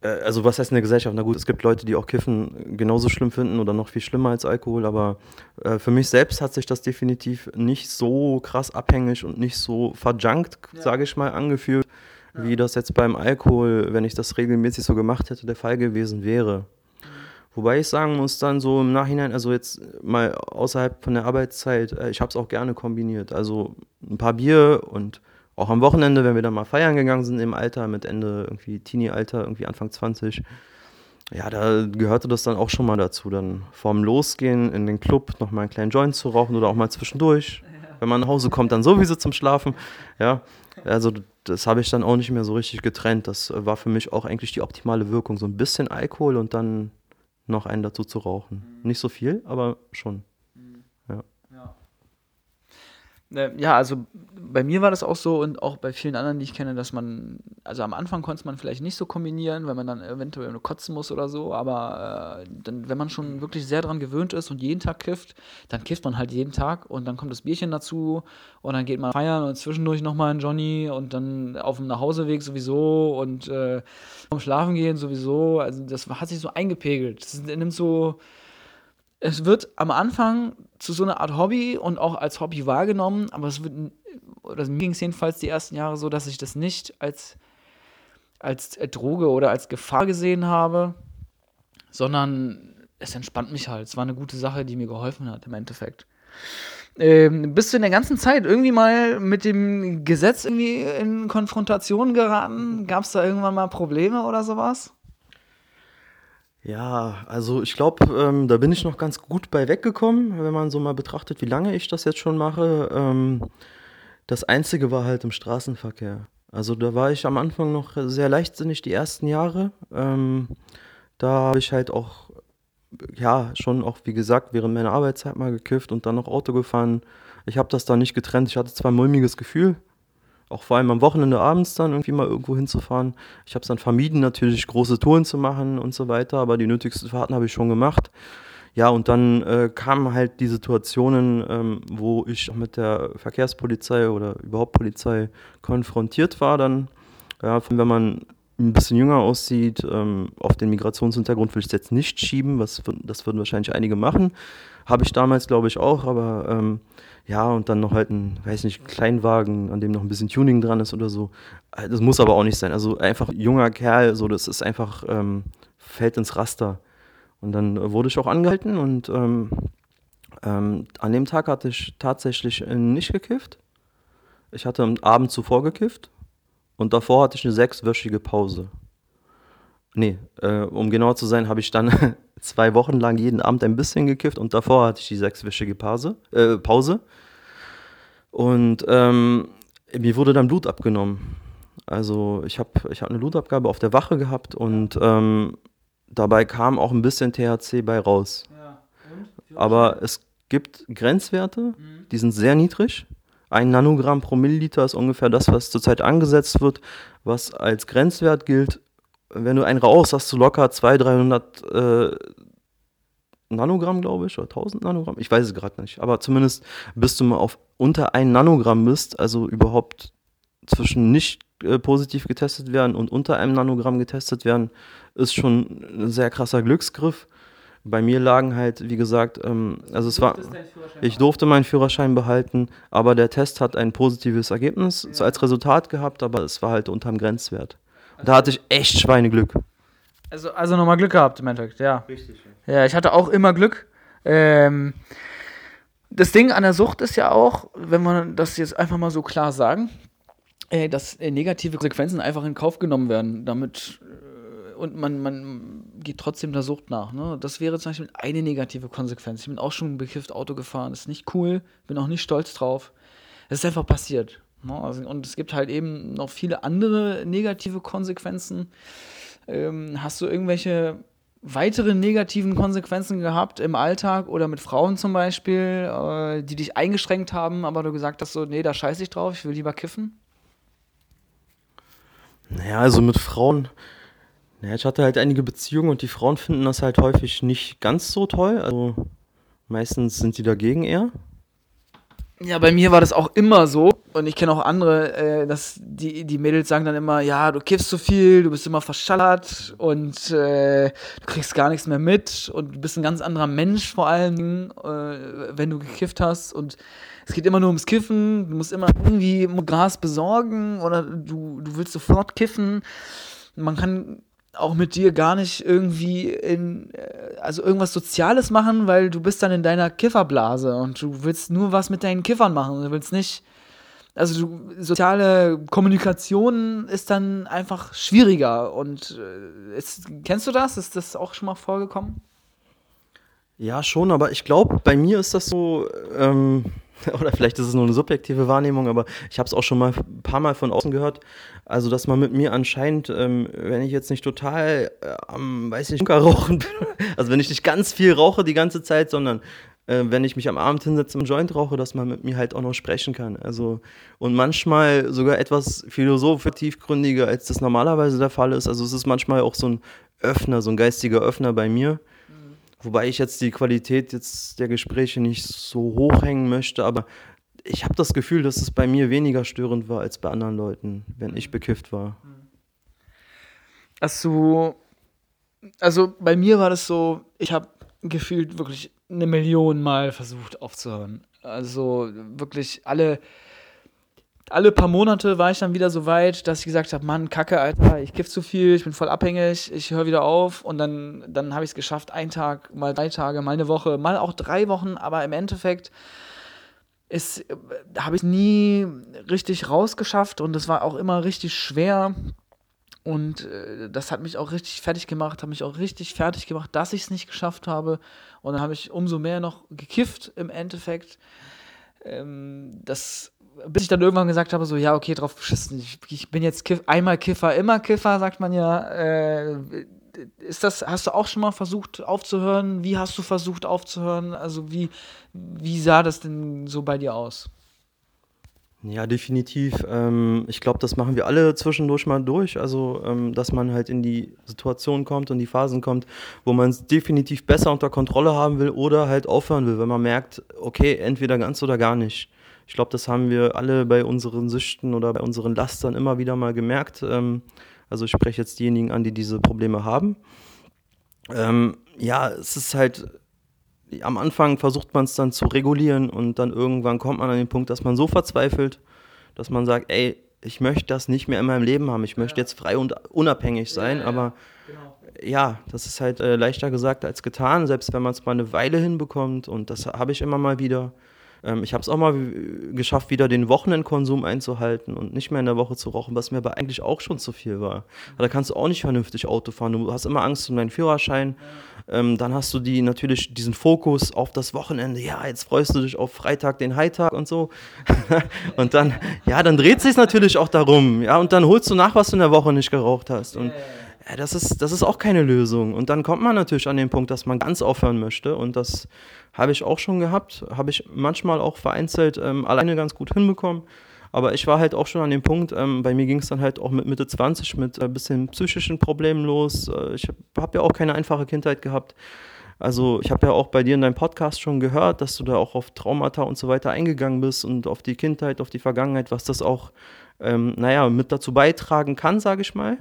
Äh, also was heißt in der Gesellschaft? Na gut, es gibt Leute, die auch Kiffen genauso schlimm finden oder noch viel schlimmer als Alkohol, aber äh, für mich selbst hat sich das definitiv nicht so krass abhängig und nicht so verjunkt, Ja. sage ich mal, angefühlt, wie das jetzt beim Alkohol, wenn ich das regelmäßig so gemacht hätte, der Fall gewesen wäre. Wobei ich sagen muss, dann so im Nachhinein, also jetzt mal außerhalb von der Arbeitszeit, äh, ich habe es auch gerne kombiniert. Also ein paar Bier und auch am Wochenende, wenn wir dann mal feiern gegangen sind im Alter, mit Ende irgendwie Teenie-Alter, irgendwie Anfang 20, ja, da gehörte das dann auch schon mal dazu, dann vorm Losgehen in den Club nochmal einen kleinen Joint zu rauchen oder auch mal zwischendurch. Wenn man nach Hause kommt, dann sowieso zum Schlafen. Ja, also das habe ich dann auch nicht mehr so richtig getrennt. Das war für mich auch eigentlich die optimale Wirkung. So ein bisschen Alkohol und dann noch einen dazu zu rauchen. Nicht so viel, aber schon. Äh, Ja, also bei mir war das auch so und auch bei vielen anderen, die ich kenne, dass man, also am Anfang konnte man vielleicht nicht so kombinieren, weil man dann eventuell nur kotzen muss oder so, aber äh, dann, wenn man schon wirklich sehr dran gewöhnt ist und jeden Tag kifft, dann kifft man halt jeden Tag und dann kommt das Bierchen dazu und dann geht man feiern und zwischendurch nochmal ein Johnny und dann auf dem Nachhauseweg sowieso und äh, vom Schlafen gehen sowieso, also das hat sich so eingepegelt. Das nimmt so, es wird am Anfang zu so einer Art Hobby und auch als Hobby wahrgenommen, aber es wird, oder mir ging es jedenfalls die ersten Jahre so, dass ich das nicht als, als äh, Droge oder als Gefahr gesehen habe, sondern es entspannt mich halt. Es war eine gute Sache, die mir geholfen hat im Endeffekt. Ähm, bist du in der ganzen Zeit irgendwie mal mit dem Gesetz irgendwie in Konfrontation geraten? Gab es da irgendwann mal Probleme oder sowas? Ja, also ich glaube, ähm, da bin ich noch ganz gut bei weggekommen, wenn man so mal betrachtet, wie lange ich das jetzt schon mache. Ähm, das Einzige war halt im Straßenverkehr. Also da war ich am Anfang noch sehr leichtsinnig die ersten Jahre. Ähm, da habe ich halt auch, ja, schon auch, wie gesagt, während meiner Arbeitszeit mal gekifft und dann noch Auto gefahren. Ich habe das da nicht getrennt. Ich hatte zwar ein mulmiges Gefühl, auch vor allem am Wochenende abends dann irgendwie mal irgendwo hinzufahren. Ich habe es dann vermieden, natürlich große Touren zu machen und so weiter, aber die nötigsten Fahrten habe ich schon gemacht. Ja, und dann äh, kamen halt die Situationen, ähm, wo ich auch mit der Verkehrspolizei oder überhaupt Polizei konfrontiert war. Dann, ja, wenn man ein bisschen jünger aussieht, ähm, auf den Migrationshintergrund will ich es jetzt nicht schieben, was, das würden wahrscheinlich einige machen. Habe ich damals, glaube ich, auch, aber ähm, ja, und dann noch halt ein, weiß nicht, Kleinwagen, an dem noch ein bisschen Tuning dran ist oder so. Äh, Das muss aber auch nicht sein. Also einfach junger Kerl, so das ist einfach, ähm, fällt ins Raster. Und dann äh, wurde ich auch angehalten und ähm, ähm, an dem Tag hatte ich tatsächlich äh, nicht gekifft. Ich hatte am Abend zuvor gekifft und davor hatte ich eine sechswöchige Pause. Nee, äh, um genau zu sein, habe ich dann zwei Wochen lang jeden Abend ein bisschen gekifft und davor hatte ich die sechswöchige Pause. Äh, Pause. Und ähm, mir wurde dann Blut abgenommen. Also ich habe ich hab eine Blutabgabe auf der Wache gehabt und ähm, dabei kam auch ein bisschen THC bei raus. Ja. Aber es gibt Grenzwerte, Mhm. die sind sehr niedrig. Ein Nanogramm pro Milliliter ist ungefähr das, was zurzeit angesetzt wird, was als Grenzwert gilt. Wenn du einen rauchst, hast du locker 200, 300 äh, Nanogramm, glaube ich, oder 1000 Nanogramm. Ich weiß es gerade nicht. Aber zumindest bis du mal auf unter ein Nanogramm bist, also überhaupt zwischen nicht äh, positiv getestet werden und unter einem Nanogramm getestet werden, ist schon ein sehr krasser Glücksgriff. Bei mir lagen halt, wie gesagt, ähm, also es war, ich durfte meinen Führerschein behalten, aber der Test hat ein positives Ergebnis so als Resultat gehabt, aber es war halt unterm Grenzwert. Da hatte ich echt Schweineglück. Also, also nochmal Glück gehabt im Endeffekt, ja. Richtig. Ja, ich hatte auch immer Glück. Ähm, das Ding an der Sucht ist ja auch, wenn man das jetzt einfach mal so klar sagen, äh, dass äh, negative Konsequenzen einfach in Kauf genommen werden, damit äh, und man, man geht trotzdem der Sucht nach. Ne? Das wäre zum Beispiel eine negative Konsequenz. Ich bin auch schon bekifft Auto gefahren, ist nicht cool, bin auch nicht stolz drauf. Es ist einfach passiert. Ne? Also, und es gibt halt eben noch viele andere negative Konsequenzen. Ähm, hast du irgendwelche weitere negativen Konsequenzen gehabt im Alltag oder mit Frauen zum Beispiel, äh, die dich eingeschränkt haben, aber du gesagt hast so, nee, da scheiß ich drauf, ich will lieber kiffen? Naja, also mit Frauen, naja, ich hatte halt einige Beziehungen und die Frauen finden das halt häufig nicht ganz so toll. Also meistens sind die dagegen eher. Ja, bei mir war das auch immer so. Und ich kenne auch andere, äh, dass die, die Mädels sagen dann immer, ja, du kiffst so viel, du bist immer verschallert und äh, du kriegst gar nichts mehr mit und du bist ein ganz anderer Mensch vor allen Dingen, äh, wenn du gekifft hast. Und es geht immer nur ums Kiffen, du musst immer irgendwie Gras besorgen oder du, du willst sofort kiffen. Man kann auch mit dir gar nicht irgendwie in, äh, also irgendwas Soziales machen, weil du bist dann in deiner Kifferblase und du willst nur was mit deinen Kiffern machen. Du willst nicht, also du, soziale Kommunikation ist dann einfach schwieriger und äh, ist, kennst du das? Ist das auch schon mal vorgekommen? Ja, schon, aber ich glaube, bei mir ist das so, ähm, oder vielleicht ist es nur eine subjektive Wahrnehmung, aber ich habe es auch schon mal ein paar Mal von außen gehört. Also, dass man mit mir anscheinend, ähm, wenn ich jetzt nicht total äh, am, weiß ich, Bunker rauchen bin, also wenn ich nicht ganz viel rauche die ganze Zeit, sondern äh, wenn ich mich am Abend hinsetze und Joint rauche, dass man mit mir halt auch noch sprechen kann. Also, und manchmal sogar etwas philosophisch tiefgründiger, als das normalerweise der Fall ist. Also, es ist manchmal auch so ein Öffner, so ein geistiger Öffner bei mir. Wobei ich jetzt die Qualität jetzt der Gespräche nicht so hochhängen möchte, aber ich habe das Gefühl, dass es bei mir weniger störend war als bei anderen Leuten, wenn ich bekifft war. Hast du, also bei mir war das so, ich habe gefühlt wirklich eine Million Mal versucht aufzuhören. Also wirklich alle, alle paar Monate war ich dann wieder so weit, dass ich gesagt habe, Mann, Kacke, Alter, ich kiff zu viel, ich bin voll abhängig, ich höre wieder auf und dann, dann habe ich es geschafft, ein Tag, mal drei Tage, mal eine Woche, mal auch drei Wochen, aber im Endeffekt ist, habe ich nie richtig rausgeschafft und es war auch immer richtig schwer. Und äh, das hat mich auch richtig fertig gemacht, hat mich auch richtig fertig gemacht, dass ich es nicht geschafft habe. Und dann habe ich umso mehr noch gekifft im Endeffekt. Ähm, das, bis ich dann irgendwann gesagt habe, so, ja, okay, drauf beschissen. Ich, ich bin jetzt Kiff, einmal Kiffer, immer Kiffer, sagt man ja. Äh, ist das, hast du auch schon mal versucht aufzuhören? Wie hast du versucht aufzuhören? Also wie, wie sah das denn so bei dir aus? Ja, definitiv. Ähm, ich glaube, das machen wir alle zwischendurch mal durch. Also, ähm, dass man halt in die Situation kommt und die Phasen kommt, wo man es definitiv besser unter Kontrolle haben will oder halt aufhören will, wenn man merkt, okay, entweder ganz oder gar nicht. Ich glaube, das haben wir alle bei unseren Süchten oder bei unseren Lastern immer wieder mal gemerkt. Ähm, also ich spreche jetzt diejenigen an, die diese Probleme haben. Ähm, ja, es ist halt am Anfang versucht man es dann zu regulieren und dann irgendwann kommt man an den Punkt, dass man so verzweifelt, dass man sagt, ey, ich möchte das nicht mehr in meinem Leben haben, ich möchte jetzt frei und unabhängig sein, Ja, ja, aber Genau. ja, das ist halt äh, leichter gesagt als getan, selbst wenn man es mal eine Weile hinbekommt und das habe ich immer mal wieder. Ähm, ich habe es auch mal geschafft, wieder den Wochenendkonsum einzuhalten und nicht mehr in der Woche zu rauchen, was mir aber eigentlich auch schon zu viel war. Da kannst du auch nicht vernünftig Auto fahren. Du hast immer Angst um deinen Führerschein. Ähm, dann hast du die natürlich diesen Fokus auf das Wochenende. Ja, jetzt freust du dich auf Freitag, den Hightag und so. und dann, ja, dann dreht sich natürlich auch darum. Ja, und dann holst du nach, was du in der Woche nicht geraucht hast. Und das ist, das ist auch keine Lösung. Und dann kommt man natürlich an den Punkt, dass man ganz aufhören möchte. Und das habe ich auch schon gehabt. Habe ich manchmal auch vereinzelt ähm, alleine ganz gut hinbekommen. Aber ich war halt auch schon an dem Punkt, ähm, bei mir ging es dann halt auch mit Mitte 20 mit ein äh, bisschen psychischen Problemen los. Äh, ich habe hab ja auch keine einfache Kindheit gehabt. Also ich habe ja auch bei dir in deinem Podcast schon gehört, dass du da auch auf Traumata und so weiter eingegangen bist und auf die Kindheit, auf die Vergangenheit, was das auch, ähm, naja, mit dazu beitragen kann, sage ich mal.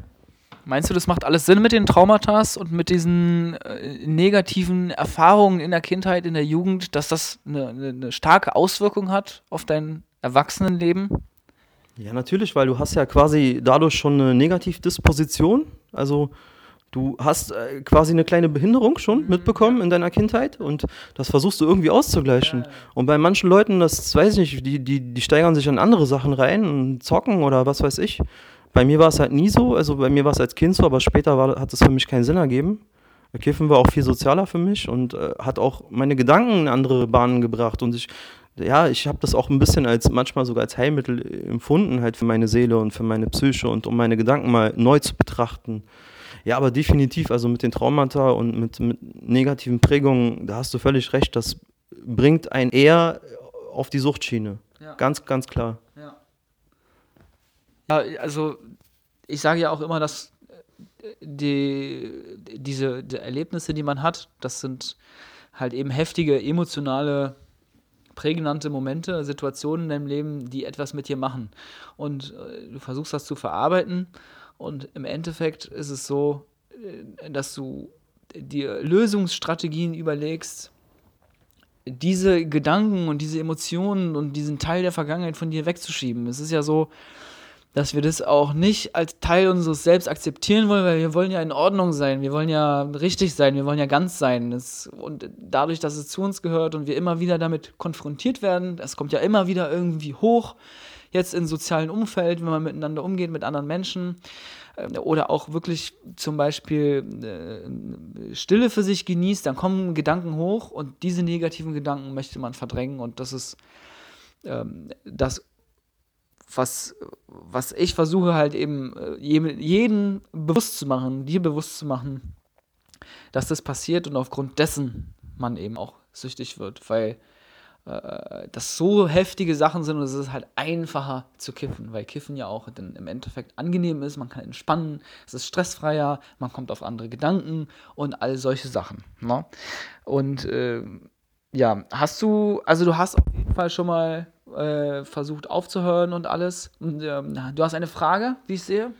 Meinst du, das macht alles Sinn mit den Traumata und mit diesen äh, negativen Erfahrungen in der Kindheit, in der Jugend, dass das eine, eine starke Auswirkung hat auf dein Erwachsenenleben? Ja, natürlich, weil du hast ja quasi dadurch schon eine Negativdisposition. Also du hast äh, quasi eine kleine Behinderung schon mhm. mitbekommen in deiner Kindheit und das versuchst du irgendwie auszugleichen. Ja. Und bei manchen Leuten, das weiß ich nicht, die, die, die steigern sich an andere Sachen rein und zocken oder was weiß ich. Bei mir war es halt nie so, also bei mir war es als Kind so, aber später war, hat es für mich keinen Sinn ergeben. Kiffen war auch viel sozialer für mich und äh, hat auch meine Gedanken in andere Bahnen gebracht und ich ja, ich habe das auch ein bisschen als manchmal sogar als Heilmittel empfunden, halt für meine Seele und für meine Psyche und um meine Gedanken mal neu zu betrachten. Ja, aber definitiv, also mit den Traumata und mit, mit negativen Prägungen, da hast du völlig recht, das bringt einen eher auf die Suchtschiene. Ja. Ganz, ganz klar. Ja. also ich sage ja auch immer, dass die, diese die Erlebnisse, die man hat, das sind halt eben heftige emotionale prägnante Momente, Situationen in deinem Leben, die etwas mit dir machen. Und äh, du versuchst das zu verarbeiten und im Endeffekt ist es so, äh, dass du dir Lösungsstrategien überlegst, diese Gedanken und diese Emotionen und diesen Teil der Vergangenheit von dir wegzuschieben. Es ist ja so, dass wir das auch nicht als Teil unseres Selbst akzeptieren wollen, weil wir wollen ja in Ordnung sein, wir wollen ja richtig sein, wir wollen ja ganz sein. Das, und dadurch, dass es zu uns gehört und wir immer wieder damit konfrontiert werden, das kommt ja immer wieder irgendwie hoch, jetzt im sozialen Umfeld, wenn man miteinander umgeht, mit anderen Menschen, äh, oder auch wirklich zum Beispiel äh, Stille für sich genießt, dann kommen Gedanken hoch und diese negativen Gedanken möchte man verdrängen und das ist ähm, das was, was ich versuche halt eben äh, jeden bewusst zu machen, dir bewusst zu machen, dass das passiert und aufgrund dessen man eben auch süchtig wird, weil äh, das so heftige Sachen sind und es ist halt einfacher zu kiffen, weil Kiffen ja auch dann im Endeffekt angenehm ist, man kann entspannen, es ist stressfreier, man kommt auf andere Gedanken und all solche Sachen. Ne? Und äh, ja, hast du, also du hast auf jeden Fall schon mal äh, versucht aufzuhören und alles. Und, ähm, du hast eine Frage, wie ich sehe?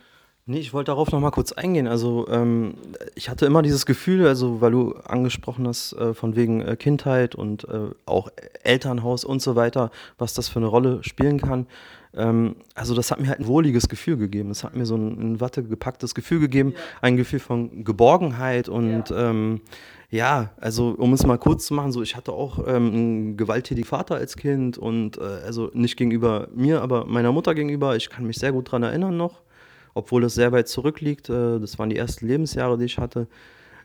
Nee, ich wollte darauf nochmal kurz eingehen. Also ähm, ich hatte immer dieses Gefühl, also weil du angesprochen hast, äh, von wegen äh, Kindheit und äh, auch Elternhaus und so weiter, was das für eine Rolle spielen kann. Ähm, also das hat mir halt ein wohliges Gefühl gegeben. Es hat mir so ein in Watte gepacktes Gefühl gegeben, ja. ein Gefühl von Geborgenheit und ja. ähm, ja, also um es mal kurz zu machen, so ich hatte auch ähm, einen gewalttätigen Vater als Kind und äh, also nicht gegenüber mir, aber meiner Mutter gegenüber. Ich kann mich sehr gut daran erinnern noch, obwohl das sehr weit zurückliegt. Äh, das waren die ersten Lebensjahre, die ich hatte.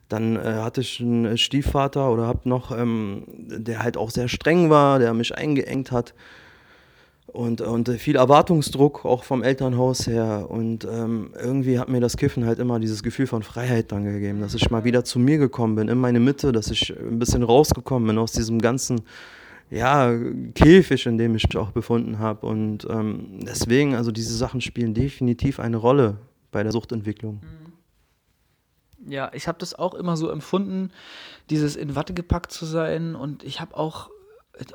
Dann äh, hatte ich einen Stiefvater oder hab noch, ähm, der halt auch sehr streng war, der mich eingeengt hat und, und viel Erwartungsdruck auch vom Elternhaus her. Und ähm, irgendwie hat mir das Kiffen halt immer dieses Gefühl von Freiheit dann gegeben, dass ich mal wieder zu mir gekommen bin, in meine Mitte, dass ich ein bisschen rausgekommen bin aus diesem ganzen ja, Käfig, in dem ich mich auch befunden habe. Und ähm, deswegen, also diese Sachen spielen definitiv eine Rolle bei der Suchtentwicklung. Ja, ich habe das auch immer so empfunden, dieses in Watte gepackt zu sein. Und ich habe auch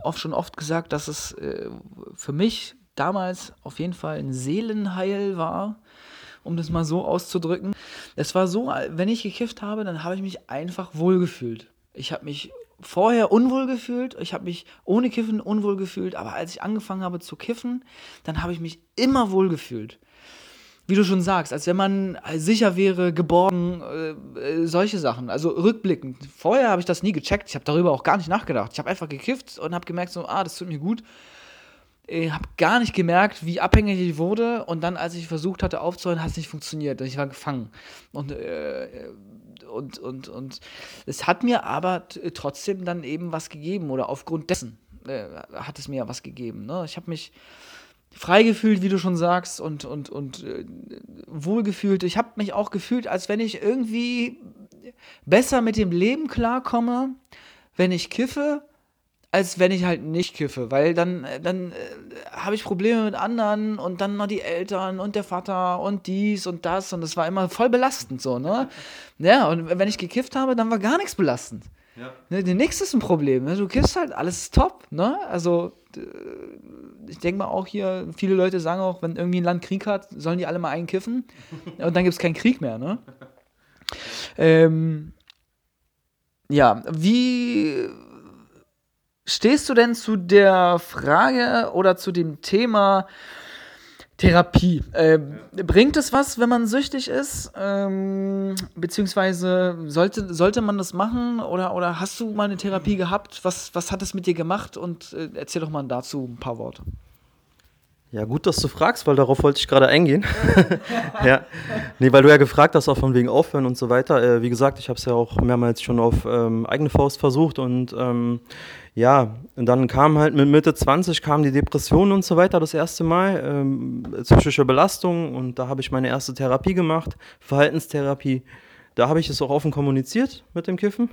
oft schon oft gesagt, dass es äh, für mich damals auf jeden Fall ein Seelenheil war, um das mal so auszudrücken. Es war so, wenn ich gekifft habe, dann habe ich mich einfach wohlgefühlt. Ich habe mich vorher unwohl gefühlt, ich habe mich ohne Kiffen unwohl gefühlt, aber als ich angefangen habe zu kiffen, dann habe ich mich immer wohl gefühlt. Wie du schon sagst, als wenn man sicher wäre, geborgen, äh, äh, solche Sachen. Also rückblickend. Vorher habe ich das nie gecheckt. Ich habe darüber auch gar nicht nachgedacht. Ich habe einfach gekifft und habe gemerkt, so, ah, das tut mir gut. Ich habe gar nicht gemerkt, wie abhängig ich wurde. Und dann, als ich versucht hatte aufzuhören, hat es nicht funktioniert. Ich war gefangen. Und, äh, und, und, und es hat mir aber trotzdem dann eben was gegeben. Oder aufgrund dessen äh, hat es mir was gegeben. Ne? Ich habe mich frei gefühlt, wie du schon sagst, und, und, und äh, wohlgefühlt. Ich habe mich auch gefühlt, als wenn ich irgendwie besser mit dem Leben klarkomme, wenn ich kiffe, als wenn ich halt nicht kiffe, weil dann, dann äh, habe ich Probleme mit anderen und dann noch die Eltern und der Vater und dies und das und das war immer voll belastend so, ne? Ja, und wenn ich gekifft habe, dann war gar nichts belastend. Ja. Ne, nichts ist ein Problem. Ne? Du kiffst halt, alles ist top, ne? Also ich denke mal auch hier, viele Leute sagen auch, wenn irgendwie ein Land Krieg hat, sollen die alle mal einkiffen und dann gibt es keinen Krieg mehr, ne? Ähm, ja, wie stehst du denn zu der Frage oder zu dem Thema Therapie? Äh, bringt es was, wenn man süchtig ist? Ähm, beziehungsweise sollte, sollte man das machen oder, oder hast du mal eine Therapie gehabt? Was, was hat es mit dir gemacht? Und äh, erzähl doch mal dazu ein paar Worte. Ja, gut, dass du fragst, weil darauf wollte ich gerade eingehen. ja. Nee, weil du ja gefragt hast, auch von wegen Aufhören und so weiter. Äh, wie gesagt, ich habe es ja auch mehrmals schon auf ähm, eigene Faust versucht und ähm, ja, und dann kam halt mit Mitte 20 kam die Depression und so weiter das erste Mal, ähm, psychische Belastung und da habe ich meine erste Therapie gemacht, Verhaltenstherapie. Da habe ich es auch offen kommuniziert mit dem Kiffen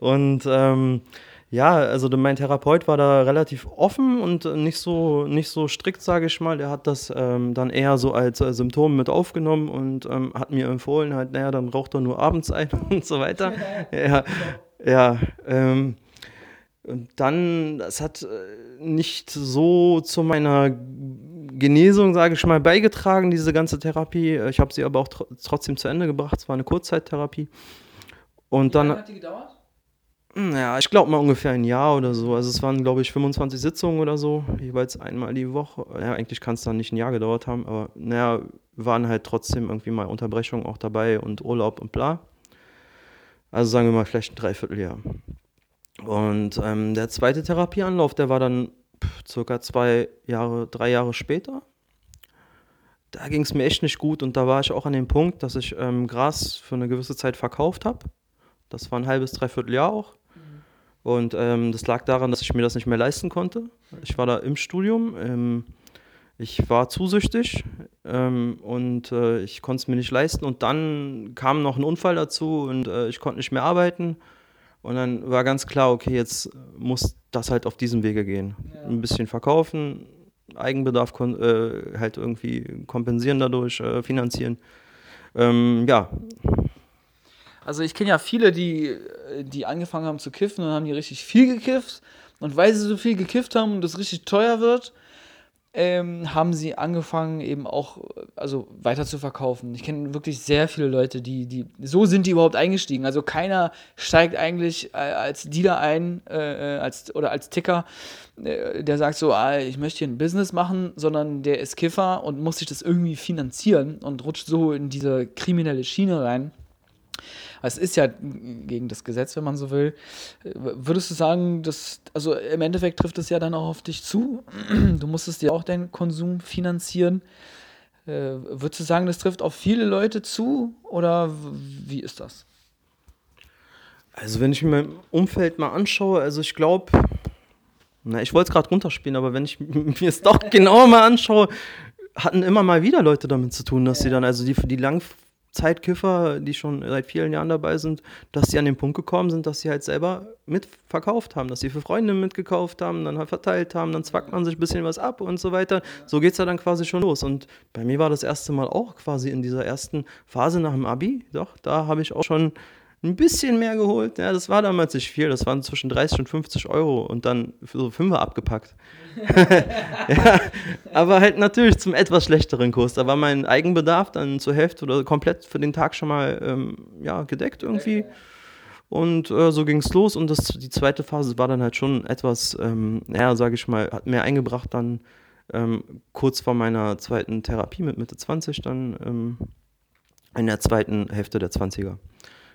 und ähm, ja, also mein Therapeut war da relativ offen und nicht so, nicht so strikt, sage ich mal. Der hat das ähm, dann eher so als äh, Symptom mit aufgenommen und ähm, hat mir empfohlen, halt, naja, dann raucht er nur abends ein und so weiter. ja, ja. Ähm, und dann, das hat äh, nicht so zu meiner Genesung, sage ich mal, beigetragen, diese ganze Therapie. Ich habe sie aber auch tr trotzdem zu Ende gebracht. Es war eine Kurzzeittherapie. Und Wie dann. Lange hat die gedauert? Ja, ich glaube mal ungefähr ein Jahr oder so. Also es waren, glaube ich, 25 Sitzungen oder so, jeweils einmal die Woche. Ja, eigentlich kann es dann nicht ein Jahr gedauert haben, aber naja, waren halt trotzdem irgendwie mal Unterbrechungen auch dabei und Urlaub und bla. Also sagen wir mal vielleicht ein Dreivierteljahr. Und ähm, der zweite Therapieanlauf, der war dann circa zwei Jahre, drei Jahre später. Da ging es mir echt nicht gut und da war ich auch an dem Punkt, dass ich ähm, Gras für eine gewisse Zeit verkauft habe. Das war ein halbes, dreiviertel Jahr auch. Und ähm, das lag daran, dass ich mir das nicht mehr leisten konnte. Ich war da im Studium. Ähm, ich war zusüchtig ähm, und äh, ich konnte es mir nicht leisten. Und dann kam noch ein Unfall dazu und äh, ich konnte nicht mehr arbeiten. Und dann war ganz klar, okay, jetzt muss das halt auf diesem Wege gehen. Ja. Ein bisschen verkaufen, Eigenbedarf äh, halt irgendwie kompensieren dadurch, äh, finanzieren. Ähm, ja, also ich kenne ja viele, die, die angefangen haben zu kiffen und haben die richtig viel gekifft. Und weil sie so viel gekifft haben und das richtig teuer wird, ähm, haben sie angefangen eben auch also weiter zu verkaufen. Ich kenne wirklich sehr viele Leute, die, die so sind die überhaupt eingestiegen. Also keiner steigt eigentlich äh, als Dealer ein äh, als, oder als Ticker, äh, der sagt so, ah, ich möchte hier ein Business machen, sondern der ist Kiffer und muss sich das irgendwie finanzieren und rutscht so in diese kriminelle Schiene rein. Es ist ja gegen das Gesetz, wenn man so will. Würdest du sagen, dass, also im Endeffekt trifft es ja dann auch auf dich zu. Du musstest dir auch deinen Konsum finanzieren. Äh, würdest du sagen, das trifft auf viele Leute zu oder wie ist das? Also, wenn ich mir mein Umfeld mal anschaue, also ich glaube, na, ich wollte es gerade runterspielen, aber wenn ich mir es doch genauer mal anschaue, hatten immer mal wieder Leute damit zu tun, dass sie dann, also die für die lang, Zeitkiffer, die schon seit vielen Jahren dabei sind, dass sie an den Punkt gekommen sind, dass sie halt selber mitverkauft haben, dass sie für Freunde mitgekauft haben, dann halt verteilt haben, dann zwackt man sich ein bisschen was ab und so weiter. So geht es ja dann quasi schon los. Und bei mir war das erste Mal auch quasi in dieser ersten Phase nach dem Abi, doch, da habe ich auch schon ein bisschen mehr geholt. Ja, das war damals nicht viel. Das waren zwischen 30 und 50 Euro und dann für so Fünfer abgepackt. ja, aber halt natürlich zum etwas schlechteren Kurs. Da war mein Eigenbedarf dann zur Hälfte oder komplett für den Tag schon mal ähm, ja, gedeckt irgendwie. Und äh, so ging es los. Und das, die zweite Phase war dann halt schon etwas, ähm, ja, sage ich mal, hat mehr eingebracht dann ähm, kurz vor meiner zweiten Therapie mit Mitte 20 dann ähm, in der zweiten Hälfte der 20er.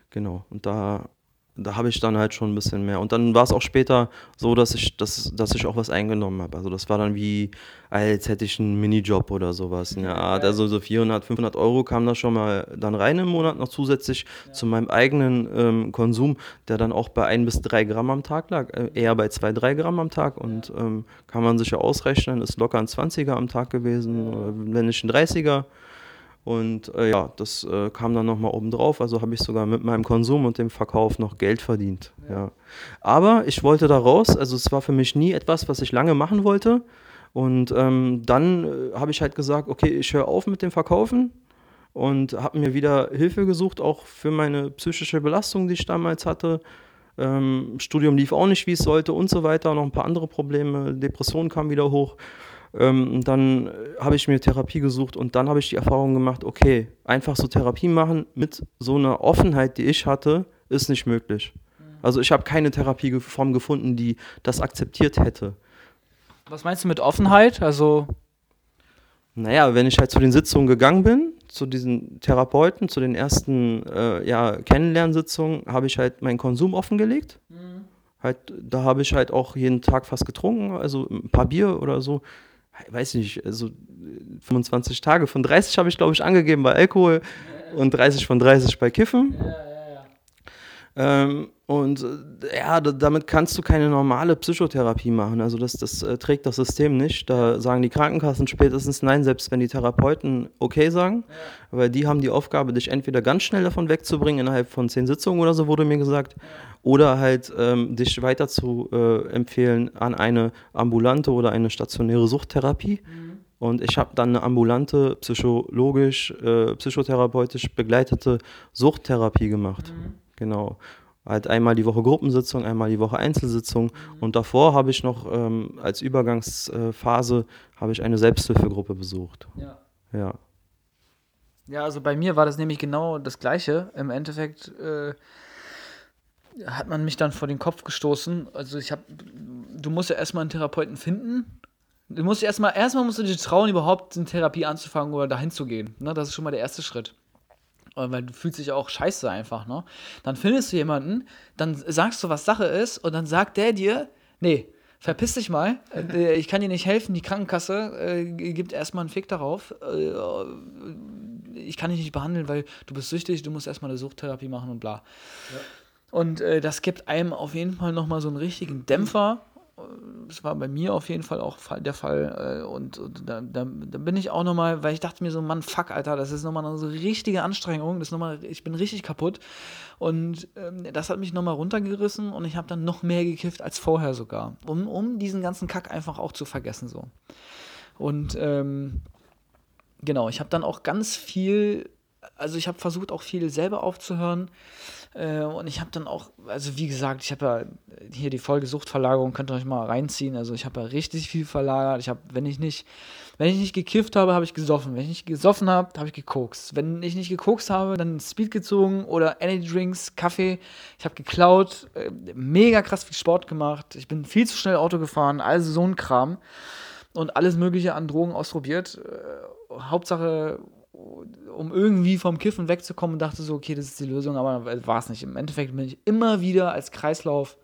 Genau. Und da da habe ich dann halt schon ein bisschen mehr. Und dann war es auch später so, dass ich, dass, dass ich auch was eingenommen habe. Also das war dann wie, als hätte ich einen Minijob oder sowas. Ja, also so 400, 500 Euro kam da schon mal dann rein im Monat noch zusätzlich ja. zu meinem eigenen ähm, Konsum, der dann auch bei ein bis drei Gramm am Tag lag, äh, eher bei zwei, drei Gramm am Tag. Und ähm, kann man sich ja ausrechnen, ist locker ein 20er am Tag gewesen, wenn nicht ein 30er. Und äh, ja, das äh, kam dann nochmal oben drauf. Also habe ich sogar mit meinem Konsum und dem Verkauf noch Geld verdient. Ja. ja. Aber ich wollte da raus. Also es war für mich nie etwas, was ich lange machen wollte. Und ähm, dann äh, habe ich halt gesagt, okay, ich höre auf mit dem Verkaufen und habe mir wieder Hilfe gesucht, auch für meine psychische Belastung, die ich damals hatte. Ähm, Studium lief auch nicht, wie es sollte und so weiter. Noch ein paar andere Probleme. Depression kam wieder hoch. Ähm, dann äh, habe ich mir Therapie gesucht und dann habe ich die Erfahrung gemacht, okay, einfach so Therapie machen mit so einer Offenheit, die ich hatte, ist nicht möglich. Mhm. Also ich habe keine Therapieform gefunden, die das akzeptiert hätte. Was meinst du mit Offenheit? Also naja, wenn ich halt zu den Sitzungen gegangen bin, zu diesen Therapeuten, zu den ersten äh, ja, Kennenlernsitzungen, habe ich halt meinen Konsum offengelegt. Mhm. Halt, da habe ich halt auch jeden Tag fast getrunken, also ein paar Bier oder so weiß nicht, also 25 Tage von 30 habe ich, glaube ich, angegeben bei Alkohol und 30 von 30 bei Kiffen. Ähm, und äh, ja, damit kannst du keine normale Psychotherapie machen. Also das, das äh, trägt das System nicht. Da sagen die Krankenkassen spätestens nein, selbst wenn die Therapeuten okay sagen. Ja. Weil die haben die Aufgabe, dich entweder ganz schnell davon wegzubringen, innerhalb von zehn Sitzungen oder so, wurde mir gesagt, ja. oder halt ähm, dich weiter zu äh, empfehlen an eine ambulante oder eine stationäre Suchttherapie. Mhm. Und ich habe dann eine ambulante, psychologisch, äh, psychotherapeutisch begleitete Suchttherapie gemacht. Mhm. Genau halt einmal die Woche Gruppensitzung, einmal die Woche Einzelsitzung. Mhm. Und davor habe ich noch ähm, als Übergangsphase habe ich eine Selbsthilfegruppe besucht. Ja. Ja. Ja, also bei mir war das nämlich genau das Gleiche. Im Endeffekt äh, hat man mich dann vor den Kopf gestoßen. Also ich habe, du musst ja erstmal einen Therapeuten finden. Du musst erstmal, erstmal musst du dich trauen, überhaupt eine Therapie anzufangen oder dahin zu gehen. Ne? Das ist schon mal der erste Schritt weil du fühlst dich auch scheiße einfach, ne? Dann findest du jemanden, dann sagst du, was Sache ist, und dann sagt der dir, nee, verpiss dich mal, äh, ich kann dir nicht helfen, die Krankenkasse äh, gibt erstmal einen Fick darauf. Äh, ich kann dich nicht behandeln, weil du bist süchtig, du musst erstmal eine Suchttherapie machen und bla. Ja. Und äh, das gibt einem auf jeden Fall nochmal so einen richtigen Dämpfer das war bei mir auf jeden Fall auch der Fall. Äh, und, da, da, da, bin ich auch nochmal, weil ich dachte mir so, Mann, fuck, Alter, das ist nochmal eine so richtige Anstrengung. Das ist noch mal, ich bin richtig kaputt. Und ähm, das hat mich nochmal runtergerissen und ich habe dann noch mehr gekifft als vorher sogar. Um, um diesen ganzen Kack einfach auch zu vergessen. so. Und ähm, genau, ich habe dann auch ganz viel, also ich habe versucht auch viel selber aufzuhören. Äh, und ich habe dann auch, also wie gesagt, ich habe ja hier die Folge Suchtverlagerung, könnt ihr euch mal reinziehen. Also ich habe ja richtig viel verlagert. Ich habe, wenn ich nicht, wenn ich nicht gekifft habe, habe ich gesoffen. Wenn ich nicht gesoffen habe, habe ich gekokst. Wenn ich nicht gekokst habe, dann Speed gezogen oder Energy Drinks, Kaffee. Ich habe geklaut, äh, mega krass viel Sport gemacht. Ich bin viel zu schnell Auto gefahren, also so ein Kram. Und alles Mögliche an Drogen ausprobiert. Äh, Hauptsache um irgendwie vom Kiffen wegzukommen und dachte so, okay, das ist die Lösung, aber war es nicht. Im Endeffekt bin ich immer wieder als Kreislauf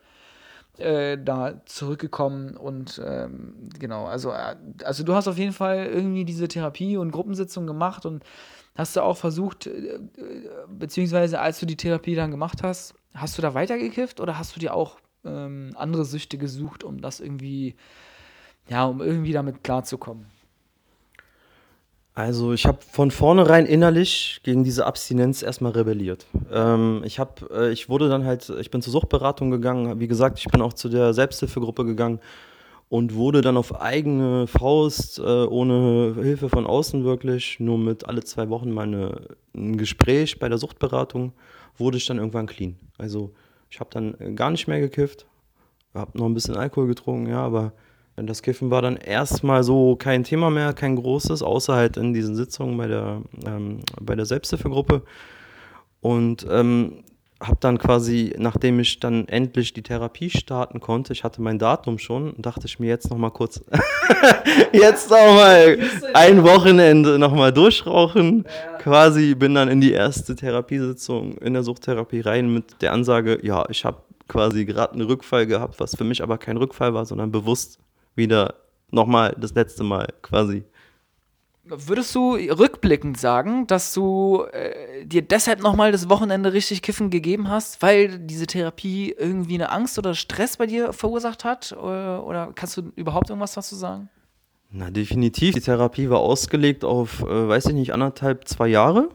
äh, da zurückgekommen und ähm, genau, also, äh, also du hast auf jeden Fall irgendwie diese Therapie und Gruppensitzung gemacht und hast du auch versucht, äh, beziehungsweise als du die Therapie dann gemacht hast, hast du da weitergekifft oder hast du dir auch ähm, andere Süchte gesucht, um das irgendwie, ja, um irgendwie damit klarzukommen? Also ich habe von vornherein innerlich gegen diese Abstinenz erstmal rebelliert. Ähm, ich, hab, äh, ich wurde dann halt, ich bin zur Suchtberatung gegangen, wie gesagt, ich bin auch zu der Selbsthilfegruppe gegangen und wurde dann auf eigene Faust, äh, ohne Hilfe von außen wirklich, nur mit alle zwei Wochen mal eine, ein Gespräch bei der Suchtberatung, wurde ich dann irgendwann clean. Also ich habe dann gar nicht mehr gekifft, habe noch ein bisschen Alkohol getrunken, ja, aber das Kiffen war dann erstmal so kein Thema mehr, kein großes, außer halt in diesen Sitzungen bei der, ähm, bei der Selbsthilfegruppe. Und ähm, habe dann quasi, nachdem ich dann endlich die Therapie starten konnte, ich hatte mein Datum schon, dachte ich mir jetzt noch mal kurz, jetzt noch mal ein Wochenende noch mal durchrauchen. Ja. Quasi bin dann in die erste Therapiesitzung in der Suchttherapie rein mit der Ansage, ja, ich habe quasi gerade einen Rückfall gehabt, was für mich aber kein Rückfall war, sondern bewusst wieder noch mal das letzte Mal quasi Würdest du rückblickend sagen, dass du äh, dir deshalb nochmal das Wochenende richtig kiffen gegeben hast, weil diese Therapie irgendwie eine Angst oder Stress bei dir verursacht hat? Oder, oder kannst du überhaupt irgendwas dazu sagen? Na, definitiv. Die Therapie war ausgelegt auf, äh, weiß ich nicht, anderthalb, zwei Jahre.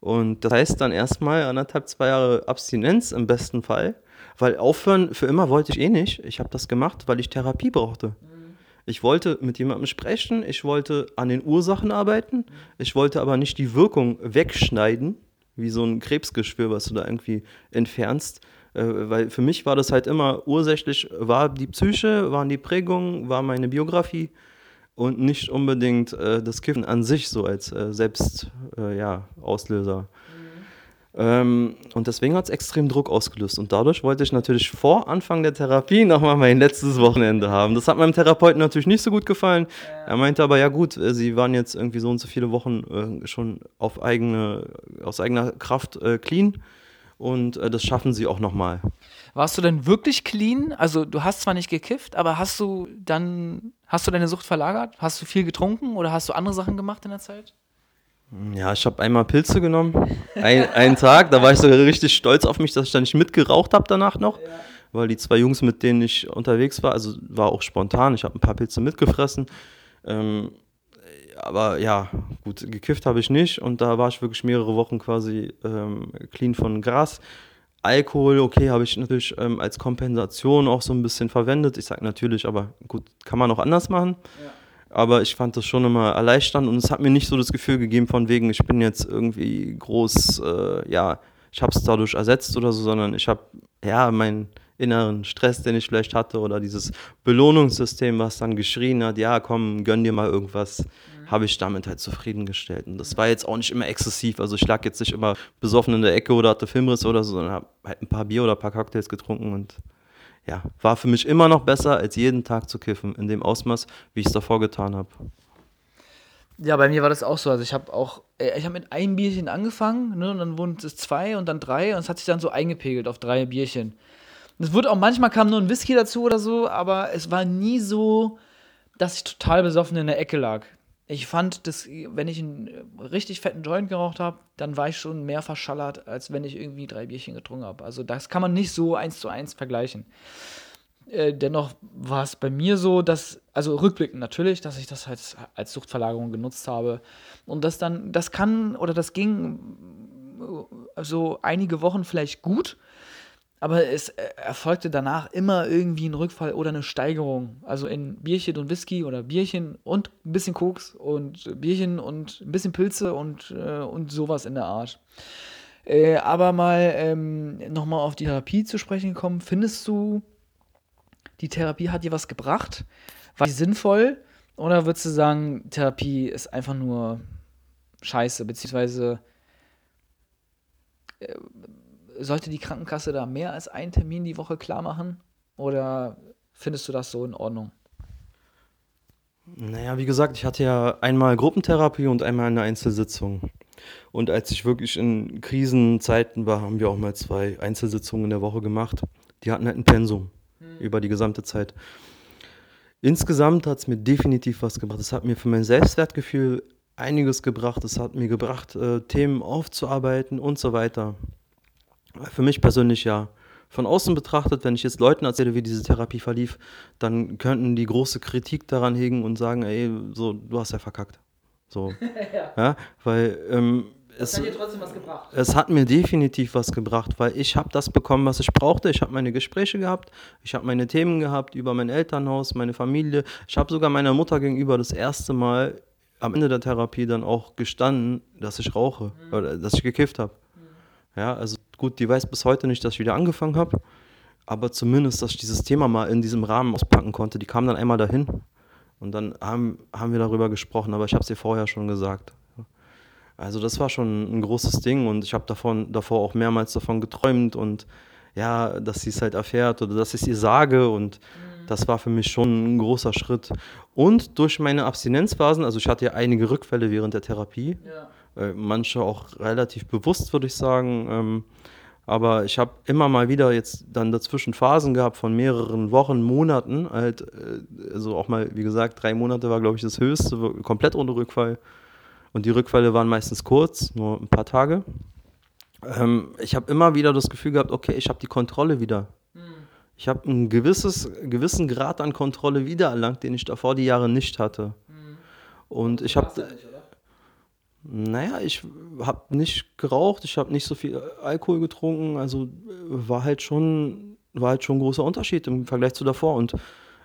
Und das heißt dann erstmal anderthalb, zwei Jahre Abstinenz im besten Fall. Weil aufhören für immer wollte ich eh nicht. Ich habe das gemacht, weil ich Therapie brauchte. Mhm. Ich wollte mit jemandem sprechen, ich wollte an den Ursachen arbeiten, ich wollte aber nicht die Wirkung wegschneiden, wie so ein Krebsgeschwür, was du da irgendwie entfernst. Äh, weil für mich war das halt immer ursächlich, war die Psyche, waren die Prägungen, war meine Biografie und nicht unbedingt äh, das Kiffen an sich so als äh, Selbst, äh, ja, Auslöser. Ähm, und deswegen hat es extrem Druck ausgelöst. Und dadurch wollte ich natürlich vor Anfang der Therapie nochmal mein letztes Wochenende haben. Das hat meinem Therapeuten natürlich nicht so gut gefallen. Er meinte aber, ja gut, äh, sie waren jetzt irgendwie so und so viele Wochen äh, schon auf eigene, aus eigener Kraft äh, clean. Und äh, das schaffen sie auch nochmal. Warst du denn wirklich clean? Also du hast zwar nicht gekifft, aber hast du dann, hast du deine Sucht verlagert? Hast du viel getrunken oder hast du andere Sachen gemacht in der Zeit? Ja, ich habe einmal Pilze genommen. Ein, einen Tag, da war ich sogar richtig stolz auf mich, dass ich da nicht mitgeraucht habe danach noch. Ja. Weil die zwei Jungs, mit denen ich unterwegs war, also war auch spontan, ich habe ein paar Pilze mitgefressen. Ähm, aber ja, gut, gekifft habe ich nicht und da war ich wirklich mehrere Wochen quasi ähm, clean von Gras. Alkohol, okay, habe ich natürlich ähm, als Kompensation auch so ein bisschen verwendet. Ich sage natürlich, aber gut, kann man auch anders machen. Ja aber ich fand das schon immer erleichternd und es hat mir nicht so das Gefühl gegeben von wegen, ich bin jetzt irgendwie groß, äh, ja, ich habe es dadurch ersetzt oder so, sondern ich habe ja meinen inneren Stress, den ich vielleicht hatte oder dieses Belohnungssystem, was dann geschrien hat, ja, komm, gönn dir mal irgendwas, mhm. habe ich damit halt zufriedengestellt. Und das war jetzt auch nicht immer exzessiv, also ich lag jetzt nicht immer besoffen in der Ecke oder hatte Filmriss oder so, sondern habe halt ein paar Bier oder ein paar Cocktails getrunken und ja, war für mich immer noch besser, als jeden Tag zu kiffen, in dem Ausmaß, wie ich es davor getan habe. Ja, bei mir war das auch so. Also ich habe auch, äh, ich habe mit einem Bierchen angefangen, ne, und dann wurden es zwei und dann drei und es hat sich dann so eingepegelt auf drei Bierchen. Es wurde auch manchmal kam nur ein Whisky dazu oder so, aber es war nie so, dass ich total besoffen in der Ecke lag ich fand, dass, wenn ich einen richtig fetten Joint geraucht habe, dann war ich schon mehr verschallert, als wenn ich irgendwie drei Bierchen getrunken habe. Also das kann man nicht so eins zu eins vergleichen. Äh, dennoch war es bei mir so, dass, also rückblickend natürlich, dass ich das halt als Suchtverlagerung genutzt habe. Und das dann, das kann oder das ging äh, so einige Wochen vielleicht gut, aber es äh, erfolgte danach immer irgendwie ein Rückfall oder eine Steigerung. Also in Bierchen und Whisky oder Bierchen und ein bisschen Koks und Bierchen und ein bisschen Pilze und, äh, und sowas in der Art. Äh, aber mal ähm, nochmal auf die Therapie zu sprechen kommen. Findest du, die Therapie hat dir was gebracht? War die sinnvoll? Oder würdest du sagen, Therapie ist einfach nur scheiße, beziehungsweise äh, sollte die Krankenkasse da mehr als einen Termin die Woche klar machen? Oder findest du das so in Ordnung? Naja, wie gesagt, ich hatte ja einmal Gruppentherapie und einmal eine Einzelsitzung. Und als ich wirklich in Krisenzeiten war, haben wir auch mal zwei Einzelsitzungen in der Woche gemacht. Die hatten halt ein Pensum hm. über die gesamte Zeit. Insgesamt hat es mir definitiv was gebracht. Es hat mir für mein Selbstwertgefühl einiges gebracht. Es hat mir gebracht, äh, Themen aufzuarbeiten und so weiter. Für mich persönlich ja. Von außen betrachtet, wenn ich jetzt Leuten erzähle, wie diese Therapie verlief, dann könnten die große Kritik daran hegen und sagen, ey, so, du hast ja verkackt. So. ja. ja. Weil ähm, es, hat dir trotzdem was gebracht. Es hat mir definitiv was gebracht, weil ich habe das bekommen, was ich brauchte. Ich habe meine Gespräche gehabt, ich habe meine Themen gehabt über mein Elternhaus, meine Familie. Ich habe sogar meiner Mutter gegenüber das erste Mal am Ende der Therapie dann auch gestanden, dass ich rauche mhm. oder dass ich gekifft habe. Ja, also Gut, die weiß bis heute nicht, dass ich wieder angefangen habe, aber zumindest, dass ich dieses Thema mal in diesem Rahmen auspacken konnte. Die kam dann einmal dahin und dann haben, haben wir darüber gesprochen, aber ich habe es ihr vorher schon gesagt. Also das war schon ein großes Ding und ich habe davor auch mehrmals davon geträumt und ja, dass sie es halt erfährt oder dass ich es ihr sage und das war für mich schon ein großer Schritt. Und durch meine Abstinenzphasen, also ich hatte ja einige Rückfälle während der Therapie, Ja. Äh, manche auch relativ bewusst, würde ich sagen. Ähm, aber ich habe immer mal wieder jetzt dann dazwischen Phasen gehabt von mehreren Wochen, Monaten. Halt, äh, also auch mal, wie gesagt, drei Monate war, glaube ich, das höchste, komplett ohne Rückfall. Und die Rückfälle waren meistens kurz, nur ein paar Tage. Ähm, ich habe immer wieder das Gefühl gehabt, okay, ich habe die Kontrolle wieder. Ich habe einen gewisses, gewissen Grad an Kontrolle wiedererlangt, den ich davor die Jahre nicht hatte. Und ich habe naja, ich habe nicht geraucht, ich habe nicht so viel Alkohol getrunken, also äh, war halt schon, war halt schon ein großer Unterschied im Vergleich zu davor. Und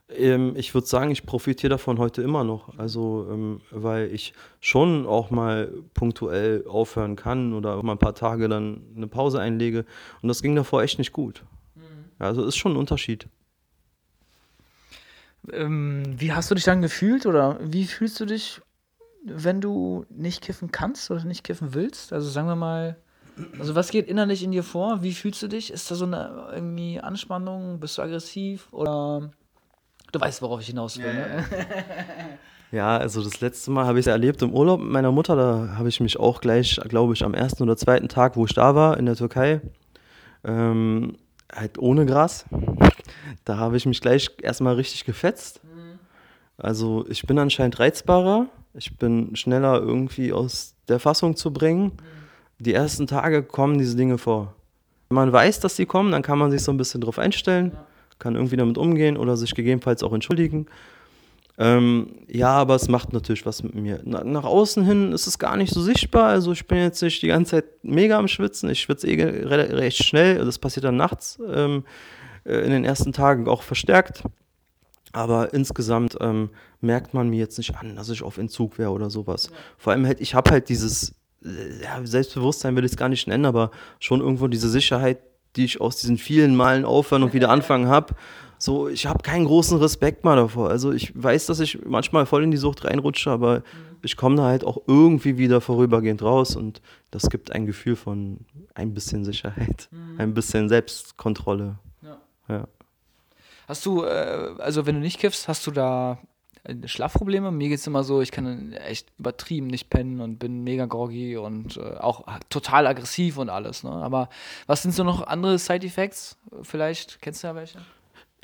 ähm, ich würde sagen, ich profitiere davon heute immer noch. Also, ähm, weil ich schon auch mal punktuell aufhören kann oder auch mal ein paar Tage dann eine Pause einlege. Und das ging davor echt nicht gut. Also ist schon ein Unterschied. Ähm, wie hast du dich dann gefühlt oder wie fühlst du dich, wenn du nicht kiffen kannst oder nicht kiffen willst? Also sagen wir mal, also was geht innerlich in dir vor? Wie fühlst du dich? Ist da so eine irgendwie Anspannung? Bist du aggressiv oder du weißt, worauf ich hinaus will? Ne? Ja, also das letzte Mal habe ich es erlebt im Urlaub mit meiner Mutter. Da habe ich mich auch gleich, glaube ich, am ersten oder zweiten Tag, wo ich da war, in der Türkei, ähm, halt ohne Gras. Da habe ich mich gleich erstmal richtig gefetzt. Also ich bin anscheinend reizbarer. Ich bin schneller irgendwie aus der Fassung zu bringen. Die ersten Tage kommen diese Dinge vor. Wenn man weiß, dass sie kommen, dann kann man sich so ein bisschen drauf einstellen, kann irgendwie damit umgehen oder sich gegebenenfalls auch entschuldigen. Ähm, ja, aber es macht natürlich was mit mir. Na, nach außen hin ist es gar nicht so sichtbar. Also ich bin jetzt nicht die ganze Zeit mega am Schwitzen. Ich schwitze eh recht schnell. Das passiert dann nachts ähm, äh, in den ersten Tagen auch verstärkt. Aber insgesamt ähm, merkt man mir jetzt nicht an, dass ich auf Entzug wäre oder sowas. Vor allem halt, ich habe halt dieses äh, ja, Selbstbewusstsein, will ich es gar nicht nennen, aber schon irgendwo diese Sicherheit, die ich aus diesen vielen Malen aufhören und wieder anfangen habe. So, ich habe keinen großen Respekt mal davor. Also ich weiß, dass ich manchmal voll in die Sucht reinrutsche, aber ich komme da halt auch irgendwie wieder vorübergehend raus und das gibt ein Gefühl von ein bisschen Sicherheit, ein bisschen Selbstkontrolle. Ja. Ja. Hast du, äh, also wenn du nicht kiffst, hast du da äh, Schlafprobleme? Mir geht es immer so, ich kann echt übertrieben nicht pennen und bin mega groggy und äh, auch total aggressiv und alles. Ne? Aber was sind so noch andere Side-Effects? Vielleicht kennst du ja welche?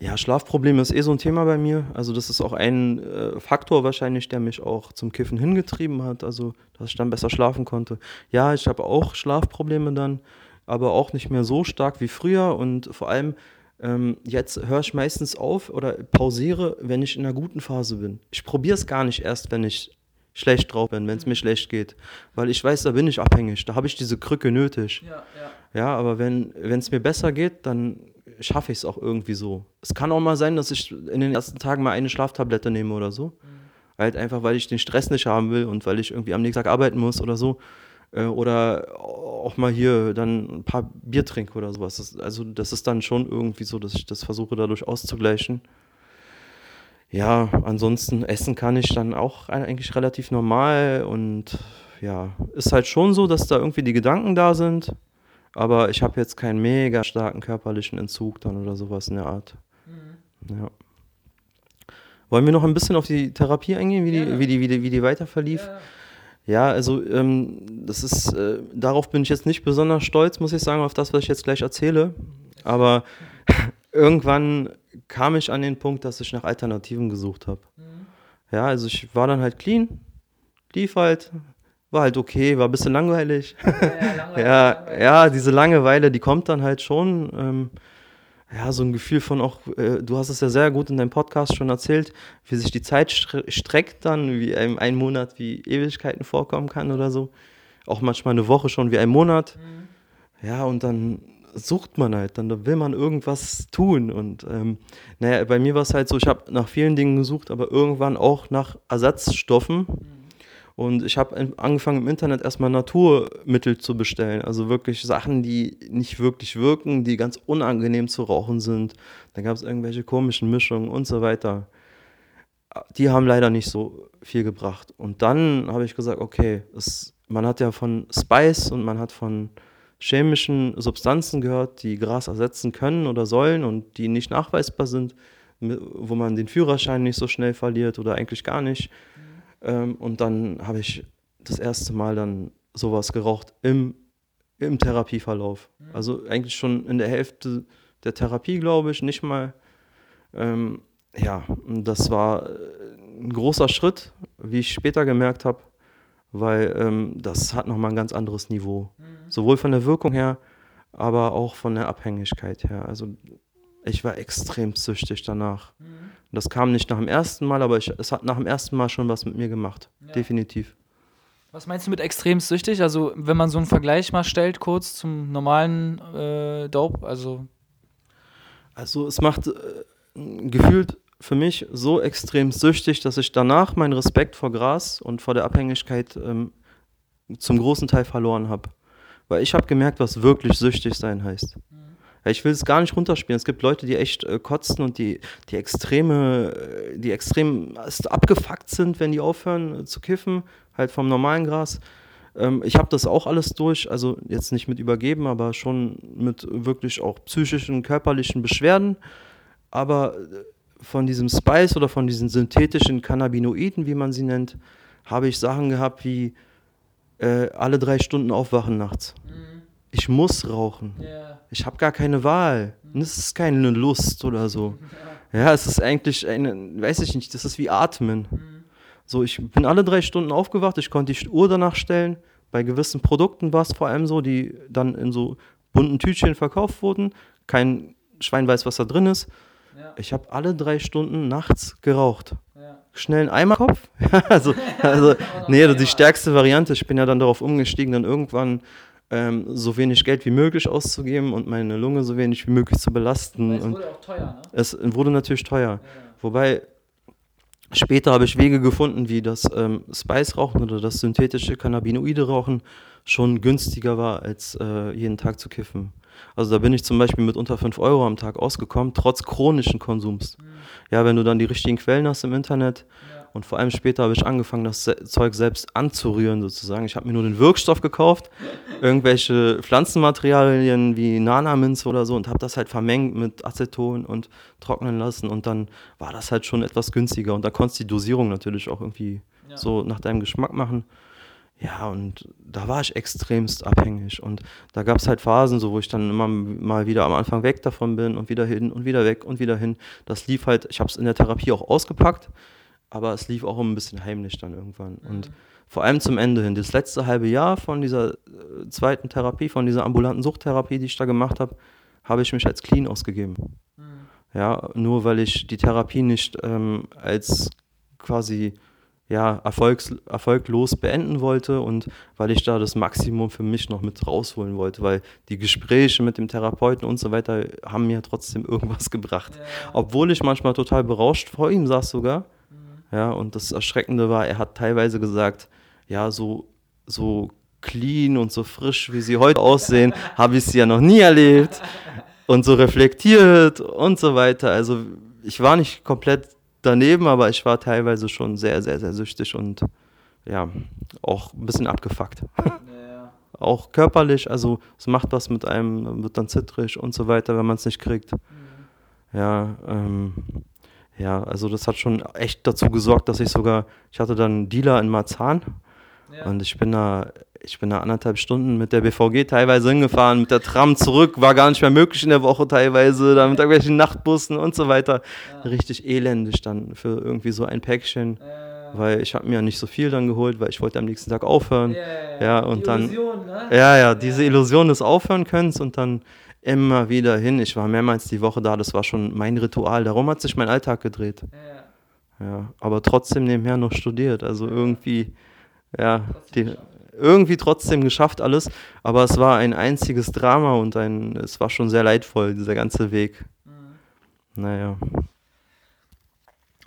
Ja, Schlafprobleme ist eh so ein Thema bei mir. Also das ist auch ein äh, Faktor wahrscheinlich, der mich auch zum Kiffen hingetrieben hat. Also, dass ich dann besser schlafen konnte. Ja, ich habe auch Schlafprobleme dann, aber auch nicht mehr so stark wie früher. Und vor allem ähm, jetzt höre ich meistens auf oder pausiere, wenn ich in einer guten Phase bin. Ich probiere es gar nicht erst, wenn ich schlecht drauf bin, wenn es mir schlecht geht. Weil ich weiß, da bin ich abhängig. Da habe ich diese Krücke nötig. Ja, ja. Ja, aber wenn es mir besser geht, dann schaffe ich es auch irgendwie so. Es kann auch mal sein, dass ich in den ersten Tagen mal eine Schlaftablette nehme oder so. Halt einfach, weil ich den Stress nicht haben will und weil ich irgendwie am nächsten Tag arbeiten muss oder so. Äh, oder auch mal hier dann ein paar Bier trinke oder sowas. Das, also das ist dann schon irgendwie so, dass ich das versuche dadurch auszugleichen. Ja, ansonsten essen kann ich dann auch eigentlich relativ normal und ja, ist halt schon so, dass da irgendwie die Gedanken da sind. Aber ich habe jetzt keinen mega starken körperlichen Entzug dann oder sowas in der Art. Ja. Wollen wir noch ein bisschen auf die Therapie eingehen, wie die, Ja. wie die, wie die, wie die weiter verlief? Ja, also ähm, das ist, äh, darauf bin ich jetzt nicht besonders stolz, muss ich sagen, auf das, was ich jetzt gleich erzähle. Aber irgendwann kam ich an den Punkt, dass ich nach Alternativen gesucht habe. Ja, also ich war dann halt clean, lief halt, war halt okay, war ein bisschen langweilig. Ja, ja, diese Langeweile, die kommt dann halt schon. Ähm, ja, so ein Gefühl von auch, äh, du hast es ja sehr gut in deinem Podcast schon erzählt, wie sich die Zeit stre streckt dann, wie einem ein Monat wie Ewigkeiten vorkommen kann oder so. Auch manchmal eine Woche schon wie ein Monat. Ja, und dann sucht man halt, dann will man irgendwas tun. Und ähm, naja, bei mir war es halt so, ich habe nach vielen Dingen gesucht, aber irgendwann auch nach Ersatzstoffen. Und ich habe angefangen im Internet erstmal Naturmittel zu bestellen. Also wirklich Sachen, die nicht wirklich wirken, die ganz unangenehm zu rauchen sind. Dann gab es irgendwelche komischen Mischungen und so weiter. Die haben leider nicht so viel gebracht. Und dann habe ich gesagt, okay, es man hat ja von Spice und man hat von chemischen Substanzen gehört, die Gras ersetzen können oder sollen und die nicht nachweisbar sind, wo man den Führerschein nicht so schnell verliert oder eigentlich gar nicht. Ähm, und dann habe ich das erste Mal dann sowas geraucht im, im Therapieverlauf. Mhm. Also eigentlich schon in der Hälfte der Therapie, glaube ich, nicht mal. Ähm, ja, das war äh, ein großer Schritt, wie ich später gemerkt habe, weil ähm, das hat nochmal ein ganz anderes Niveau. Mhm. Sowohl von der Wirkung her, aber auch von der Abhängigkeit her. Also ich war extrem süchtig danach. Mhm. Das kam nicht nach dem ersten Mal, aber ich, es hat nach dem ersten Mal schon was mit mir gemacht. Ja. Definitiv. Was meinst du mit extrem süchtig? Also, wenn man so einen Vergleich mal stellt, kurz zum normalen äh, Dope, also. Also, es macht äh, gefühlt für mich so extrem süchtig, dass ich danach meinen Respekt vor Gras und vor der Abhängigkeit ähm, zum großen Teil verloren habe. Weil ich habe gemerkt, was wirklich süchtig sein heißt. Mhm. Ich will es gar nicht runterspielen. Es gibt Leute, die echt äh, kotzen und die, die extreme, äh, die extrem abgefuckt sind, wenn die aufhören äh, zu kiffen, halt vom normalen Gras. Ähm, ich habe das auch alles durch, also jetzt nicht mit übergeben, aber schon mit wirklich auch psychischen, körperlichen Beschwerden. Aber äh, von diesem Spice oder von diesen synthetischen Cannabinoiden, wie man sie nennt, habe ich Sachen gehabt wie äh, alle drei Stunden aufwachen nachts. Mhm. Ich muss rauchen. Yeah. Ich habe gar keine Wahl. Mhm. Das ist keine Lust oder so. Ja. ja, es ist eigentlich eine, weiß ich nicht, das ist wie Atmen. Mhm. So, ich bin alle drei Stunden aufgewacht, ich konnte die Uhr danach stellen. Bei gewissen Produkten war es vor allem so, die dann in so bunten Tütchen verkauft wurden. Kein Schwein weiß, was da drin ist. Ich habe alle drei Stunden nachts geraucht. Ja. Schnell einen Eimerkopf. also, also nee, die stärkste Variante. Ich bin ja dann darauf umgestiegen, dann irgendwann ähm, so wenig Geld wie möglich auszugeben und meine Lunge so wenig wie möglich zu belasten. es wurde auch teuer, ne? Es wurde natürlich teuer. Ja. Wobei später habe ich Wege gefunden, wie das ähm, Spice-Rauchen oder das synthetische Cannabinoide-Rauchen schon günstiger war, als äh, jeden Tag zu kiffen. Also da bin ich zum Beispiel mit unter 5 Euro am Tag ausgekommen, trotz chronischen Konsums. Mhm. Ja, wenn du dann die richtigen Quellen hast im Internet. Ja. Und vor allem später habe ich angefangen, das Zeug selbst anzurühren sozusagen. Ich habe mir nur den Wirkstoff gekauft, irgendwelche Pflanzenmaterialien wie Nana-Minze oder so und habe das halt vermengt mit Aceton und trocknen lassen. Und dann war das halt schon etwas günstiger. Und da konntest du die Dosierung natürlich auch irgendwie ja. so nach deinem Geschmack machen. Ja, und da war ich extremst abhängig. Und da gab es halt Phasen, so wo ich dann immer mal wieder am Anfang weg davon bin und wieder hin und wieder weg und wieder hin. Das lief halt, ich habe es in der Therapie auch ausgepackt, aber es lief auch ein bisschen heimlich dann irgendwann. Mhm. Und vor allem zum Ende hin, das letzte halbe Jahr von dieser äh, zweiten Therapie, von dieser ambulanten Suchttherapie, die ich da gemacht habe, habe ich mich als clean ausgegeben. Mhm. Ja, nur weil ich die Therapie nicht ähm, als quasi ja, erfolgs, erfolglos beenden wollte und weil ich da das Maximum für mich noch mit rausholen wollte, weil die Gespräche mit dem Therapeuten und so weiter haben mir trotzdem irgendwas gebracht. Ja. Obwohl ich manchmal total berauscht vor ihm saß sogar. Ja, und das Erschreckende war, er hat teilweise gesagt, ja, so, so clean und so frisch, wie sie heute aussehen, habe ich sie ja noch nie erlebt. Und so reflektiert und so weiter. Also ich war nicht komplett daneben, aber ich war teilweise schon sehr, sehr, sehr süchtig und ja, auch ein bisschen abgefuckt. Ja. auch körperlich, also es macht was mit einem, wird dann zittrig und so weiter, wenn man es nicht kriegt. Mhm. Ja, ähm, ja, also das hat schon echt dazu gesorgt, dass ich sogar, ich hatte dann einen Dealer in Marzahn ja. und ich bin da ich bin da anderthalb Stunden mit der BVG teilweise hingefahren, mit der Tram zurück, war gar nicht mehr möglich in der Woche teilweise, da mit irgendwelchen Nachtbussen und so weiter. Ja. Richtig elendig dann für irgendwie so ein Päckchen. Ja. Weil ich habe mir ja nicht so viel dann geholt, weil ich wollte am nächsten Tag aufhören. Ja, ja und dann. Illusion, ne? Ja, ja, diese Illusion des Aufhören können und dann immer wieder hin. Ich war mehrmals die Woche da, das war schon mein Ritual. Darum hat sich mein Alltag gedreht. Ja, aber trotzdem nebenher noch studiert. Also irgendwie, ja, die, irgendwie trotzdem geschafft alles, aber es war ein einziges Drama und ein, es war schon sehr leidvoll, dieser ganze Weg. Mhm. Naja.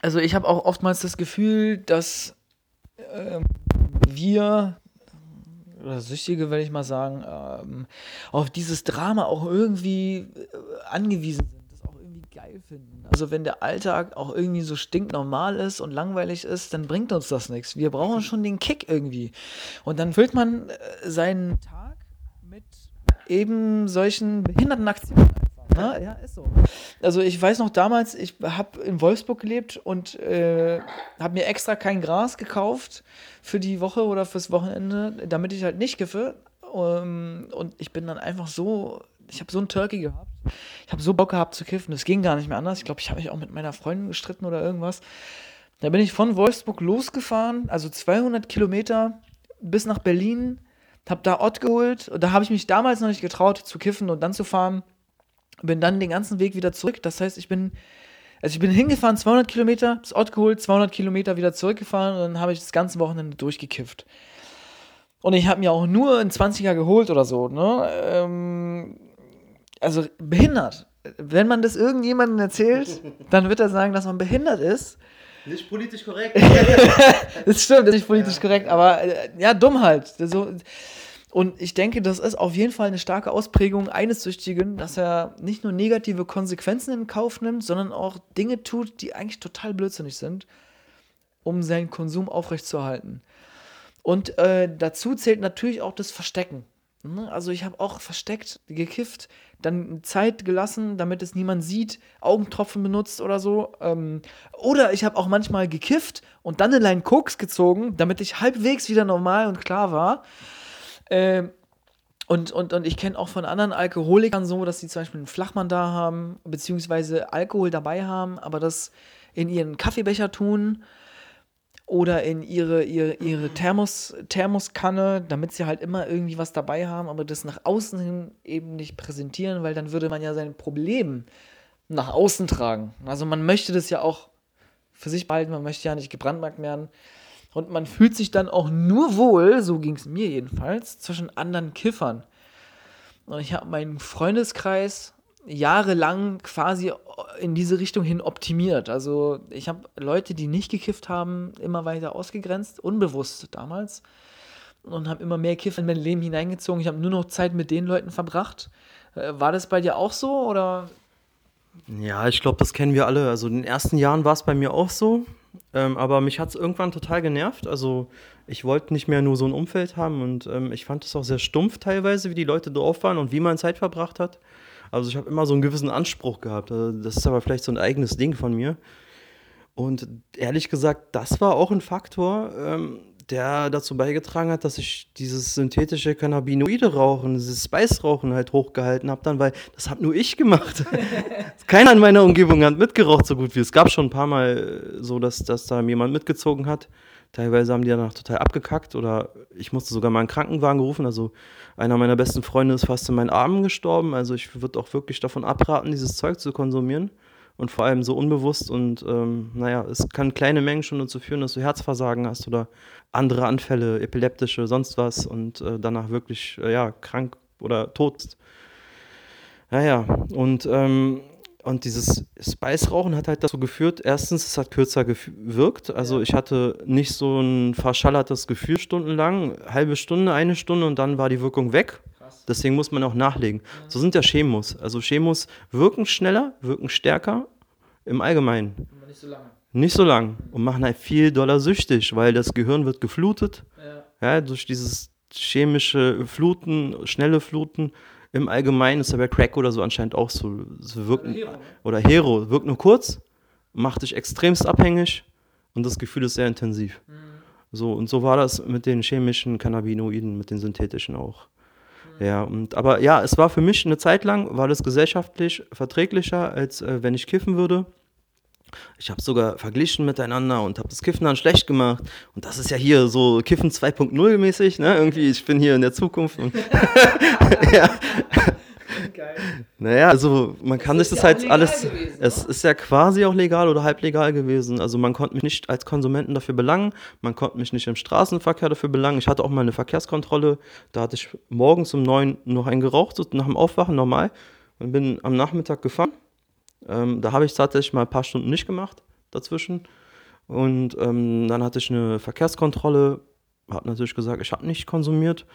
Also ich habe auch oftmals das Gefühl, dass äh, wir, oder Süchtige, will ich mal sagen, ähm, auf dieses Drama auch irgendwie äh, angewiesen sind, das auch irgendwie geil geil finden. Also wenn der Alltag auch irgendwie so stinknormal ist und langweilig ist, dann bringt uns das nichts. Wir brauchen schon den Kick irgendwie. Und dann füllt man äh, seinen Tag mit eben solchen behinderten Aktionen. Ne? Ja, ist so. Also ich weiß noch damals, ich habe in Wolfsburg gelebt und äh, habe mir extra kein Gras gekauft für die Woche oder fürs Wochenende, damit ich halt nicht kiffe. Um, und ich bin dann einfach so, ich habe so einen Turkey gehabt. Ich habe so Bock gehabt zu kiffen, das ging gar nicht mehr anders. Ich glaube, ich habe mich auch mit meiner Freundin gestritten oder irgendwas. Da bin ich von Wolfsburg losgefahren, also 200 Kilometer bis nach Berlin, habe da Ott geholt und da habe ich mich damals noch nicht getraut zu kiffen und dann zu fahren. Bin dann den ganzen Weg wieder zurück. Das heißt, ich bin, also ich bin hingefahren 200 Kilometer, das Ott geholt, 200 Kilometer wieder zurückgefahren und dann habe ich das ganze Wochenende durchgekifft. Und ich habe mir auch nur einen 20er geholt oder so, ne? Ähm, also behindert. Wenn man das irgendjemandem erzählt, dann wird er sagen, dass man behindert ist. Nicht politisch korrekt. Das stimmt, das ist nicht politisch korrekt, aber äh, ja, dumm halt. So, und ich denke, das ist auf jeden Fall eine starke Ausprägung eines Süchtigen, dass er nicht nur negative Konsequenzen in Kauf nimmt, sondern auch Dinge tut, die eigentlich total blödsinnig sind, um seinen Konsum aufrechtzuerhalten. Und äh, dazu zählt natürlich auch das Verstecken. Ne? Also ich habe auch versteckt, gekifft, dann Zeit gelassen, damit es niemand sieht, Augentropfen benutzt oder so. Ähm, oder ich habe auch manchmal gekifft und dann eine Line Koks gezogen, damit ich halbwegs wieder normal und klar war. Ähm, und, und, und ich kenne auch von anderen Alkoholikern so, dass sie zum Beispiel einen Flachmann da haben, beziehungsweise Alkohol dabei haben, aber das in ihren Kaffeebecher tun oder in ihre, ihre, ihre Thermos, Thermoskanne, damit sie halt immer irgendwie was dabei haben, aber das nach außen hin eben nicht präsentieren, weil dann würde man ja sein Problem nach außen tragen. Also man möchte das ja auch für sich behalten, man möchte ja nicht gebrandmarkt werden. Und man fühlt sich dann auch nur wohl, so ging es mir jedenfalls, zwischen anderen Kiffern. Und ich habe meinen Freundeskreis jahrelang quasi in diese Richtung hin optimiert. Also ich habe Leute, die nicht gekifft haben, immer weiter ausgegrenzt, unbewusst damals. Und habe immer mehr Kiff in mein Leben hineingezogen. Ich habe nur noch Zeit mit den Leuten verbracht. Äh, War das bei dir auch so oder? Ja, ich glaube, das kennen wir alle. Also in den ersten Jahren war es bei mir auch so. Ähm, aber mich hat es irgendwann total genervt. Also ich wollte nicht mehr nur so ein Umfeld haben und ähm, ich fand es auch sehr stumpf teilweise, wie die Leute drauf waren und wie man Zeit verbracht hat. Also ich habe immer so einen gewissen Anspruch gehabt. Also das ist aber vielleicht so ein eigenes Ding von mir. Und ehrlich gesagt, das war auch ein Faktor, ähm, der dazu beigetragen hat, dass ich dieses synthetische Cannabinoide-Rauchen, dieses Spice-Rauchen halt hochgehalten habe dann, weil das habe nur ich gemacht. Keiner in meiner Umgebung hat mitgeraucht so gut wie es. gab schon ein paar Mal so, dass, dass da jemand mitgezogen hat. Teilweise haben die danach total abgekackt oder ich musste sogar mal einen Krankenwagen rufen. Also einer meiner besten Freunde ist fast in meinen Armen gestorben. Also ich würde auch wirklich davon abraten, dieses Zeug zu konsumieren. Und vor allem so unbewusst und ähm, naja, es kann kleine Mengen schon dazu führen, dass du Herzversagen hast oder andere Anfälle, epileptische, sonst was und äh, danach wirklich äh, ja, krank oder tot bist. Naja, und, ähm, und dieses Spice-Rauchen hat halt dazu geführt, erstens, es hat kürzer gewirkt. Also ich hatte nicht so ein verschallertes Gefühl stundenlang, halbe Stunde, eine Stunde und dann war die Wirkung weg. Deswegen muss man auch nachlegen. So sind ja Chemos. Also Chemos wirken schneller, wirken stärker im Allgemeinen. Aber nicht so lange. Nicht so lang und machen halt viel doller süchtig, weil das Gehirn wird geflutet. Ja. Ja, durch dieses chemische Fluten, schnelle Fluten. Im Allgemeinen ist aber Crack oder so anscheinend auch so. so wirken, Hero, ne? oder Hero, wirkt nur kurz, macht dich extremst abhängig und das Gefühl ist sehr intensiv. Mhm. So, und so war das mit den chemischen Cannabinoiden, mit den synthetischen auch. Ja, und, aber ja, es war für mich eine Zeit lang, war das gesellschaftlich verträglicher, als äh, wenn ich kiffen würde. Ich habe sogar verglichen miteinander und habe das Kiffen dann schlecht gemacht. Und das ist ja hier so Kiffen 2.0 mäßig, ne? Irgendwie, ich bin hier in der Zukunft. Und ja. Geil. Naja, also man kann sich das ja auch halt alles. gewesen, es ist ja quasi auch legal oder halb legal gewesen. Also man konnte mich nicht als Konsumenten dafür belangen, man konnte mich nicht im Straßenverkehr dafür belangen. Ich hatte auch mal eine Verkehrskontrolle, da hatte ich morgens um neun noch einen geraucht, so nach dem Aufwachen normal. Und bin am Nachmittag gefahren. Ähm, da habe ich tatsächlich mal ein paar Stunden nicht gemacht dazwischen. Und ähm, dann hatte ich eine Verkehrskontrolle, hat natürlich gesagt, ich habe nicht konsumiert.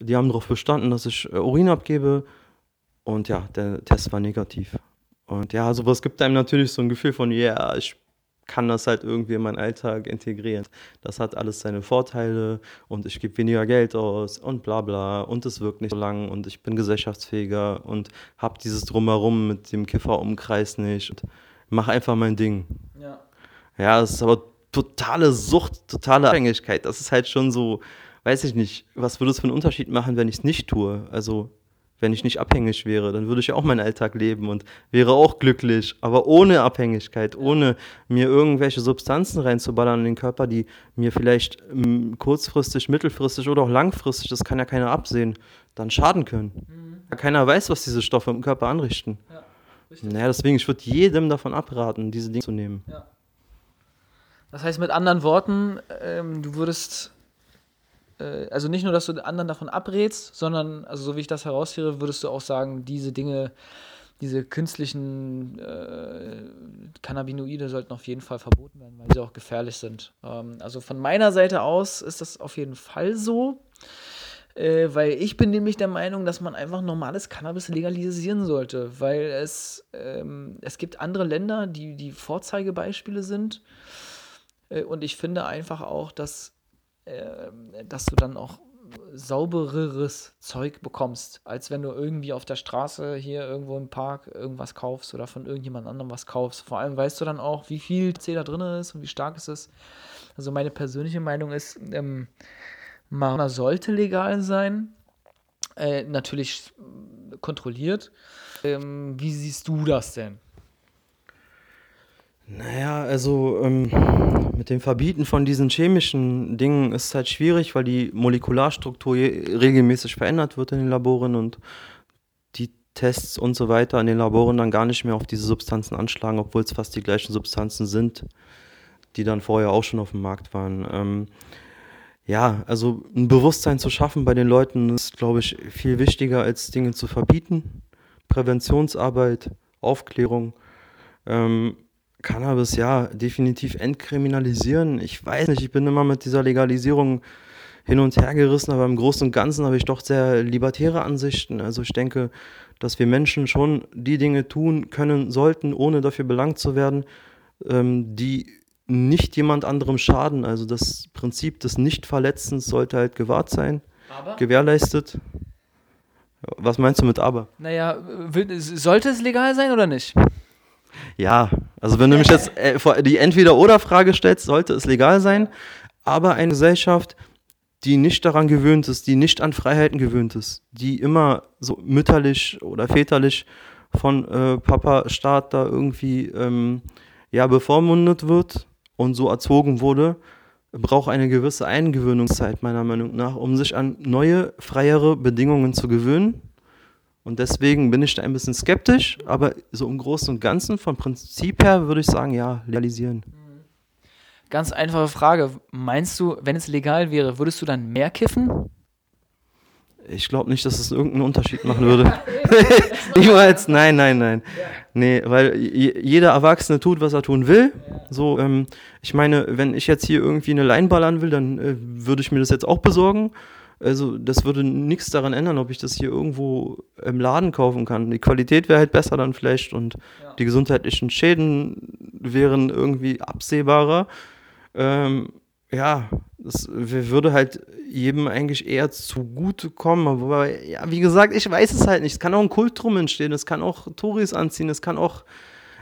Die haben darauf bestanden, dass ich äh, Urin abgebe. Und ja, der Test war negativ. Und ja, sowas gibt einem natürlich so ein Gefühl von, ja, yeah, ich kann das halt irgendwie in meinen Alltag integrieren. Das hat alles seine Vorteile und ich gebe weniger Geld aus und bla bla und es wirkt nicht so lang und ich bin gesellschaftsfähiger und habe dieses Drumherum mit dem Kifferumkreis nicht und mache einfach mein Ding. Ja. Ja, es ist aber totale Sucht, totale Abhängigkeit. Das ist halt schon so, weiß ich nicht, was würde es für einen Unterschied machen, wenn ich es nicht tue? Also wenn ich nicht abhängig wäre, dann würde ich auch meinen Alltag leben und wäre auch glücklich, aber ohne Abhängigkeit, ohne mir irgendwelche Substanzen reinzuballern in den Körper, die mir vielleicht ähm, kurzfristig, mittelfristig oder auch langfristig, das kann ja keiner absehen, dann schaden können. Mhm. Keiner weiß, was diese Stoffe im Körper anrichten. Ja, naja, deswegen, ich würde jedem davon abraten, diese Dinge zu nehmen. Ja. Das heißt mit anderen Worten, ähm, du würdest äh, also nicht nur, dass du anderen davon abrätst, sondern, also so wie ich das heraushöre, würdest du auch sagen, diese Dinge, diese künstlichen äh, Cannabinoide sollten auf jeden Fall verboten werden, weil sie auch gefährlich sind. Ähm, also von meiner Seite aus ist das auf jeden Fall so. Äh, weil ich bin nämlich der Meinung, dass man einfach normales Cannabis legalisieren sollte, weil es, ähm, es gibt andere Länder, die die Vorzeigebeispiele sind. Äh, und ich finde einfach auch, dass äh, dass du dann auch saubereres Zeug bekommst, als wenn du irgendwie auf der Straße hier irgendwo im Park irgendwas kaufst oder von irgendjemand anderem was kaufst. Vor allem weißt du dann auch, wie viel C da drin ist und wie stark es ist. Also meine persönliche Meinung ist, ähm, Marihuana sollte legal sein, äh, natürlich kontrolliert. Ähm, wie siehst du das denn? Naja, also ähm, mit dem Verbieten von diesen chemischen Dingen ist es halt schwierig, weil die Molekularstruktur regelmäßig verändert wird in den Laboren und die Tests und so weiter in den Laboren dann gar nicht mehr auf diese Substanzen anschlagen, obwohl es fast die gleichen Substanzen sind, die dann vorher auch schon auf dem Markt waren. Ähm, ja, also ein Bewusstsein zu schaffen bei den Leuten ist, glaube ich, viel wichtiger als Dinge zu verbieten. Präventionsarbeit, Aufklärung. Ähm, Cannabis ja definitiv entkriminalisieren. Ich weiß nicht, ich bin immer mit dieser Legalisierung hin und her gerissen, aber im Großen und Ganzen habe ich doch sehr libertäre Ansichten. Also ich denke, dass wir Menschen schon die Dinge tun können sollten, ohne dafür belangt zu werden, ähm, die nicht jemand anderem schaden. Also das Prinzip des Nichtverletzens sollte halt gewahrt sein, aber? gewährleistet. Was meinst du mit aber? Naja, sollte es legal sein oder nicht? Ja, also wenn du mich jetzt äh, die Entweder-Oder-Frage stellst, sollte es legal sein, aber eine Gesellschaft, die nicht daran gewöhnt ist, die nicht an Freiheiten gewöhnt ist, die immer so mütterlich oder väterlich von äh, Papa Staat da irgendwie ähm, ja bevormundet wird und so erzogen wurde, braucht eine gewisse Eingewöhnungszeit meiner Meinung nach, um sich an neue, freiere Bedingungen zu gewöhnen und deswegen bin ich da ein bisschen skeptisch, aber so im Großen und Ganzen, vom Prinzip her, würde ich sagen, ja, legalisieren. Ganz einfache Frage. Meinst du, wenn es legal wäre, würdest du dann mehr kiffen? Ich glaube nicht, dass es irgendeinen Unterschied machen würde. ich jetzt, nein, nein, nein. Nee, weil jeder Erwachsene tut, was er tun will. So, ähm, ich meine, wenn ich jetzt hier irgendwie eine Leinballern will, dann äh, würde ich mir das jetzt auch besorgen. Also das würde nichts daran ändern, ob ich das hier irgendwo im Laden kaufen kann. Die Qualität wäre halt besser dann vielleicht und ja. die gesundheitlichen Schäden wären irgendwie absehbarer. Ähm, ja, das würde halt jedem eigentlich eher zugutekommen. Aber ja, wie gesagt, ich weiß es halt nicht. Es kann auch ein Kult drum entstehen, es kann auch Touris anziehen, es kann auch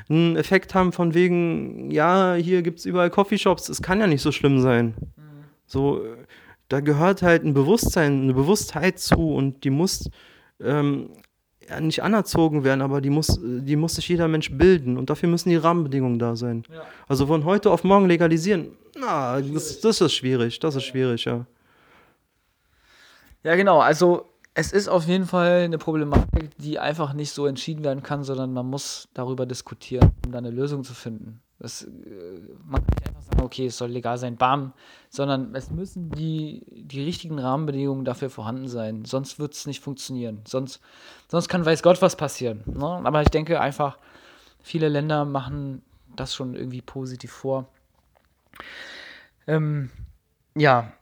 einen Effekt haben von wegen, ja, hier gibt es überall Coffeeshops. Es kann ja nicht so schlimm sein. Mhm. So, da gehört halt ein Bewusstsein, eine Bewusstheit zu und die muss ähm, ja, nicht anerzogen werden, aber die muss, die muss sich jeder Mensch bilden und dafür müssen die Rahmenbedingungen da sein. Ja. Also von heute auf morgen legalisieren, na, das, das ist schwierig, das ist schwierig, ja. Ja, genau, also es ist auf jeden Fall eine Problematik, die einfach nicht so entschieden werden kann, sondern man muss darüber diskutieren, um da eine Lösung zu finden. Das, äh, man kann nicht einfach sagen, okay, es soll legal sein, bam, sondern es müssen die, die richtigen Rahmenbedingungen dafür vorhanden sein. Sonst wird es nicht funktionieren. Sonst, sonst kann weiß Gott was passieren. Ne? Aber ich denke einfach, viele Länder machen das schon irgendwie positiv vor. Ähm, ja.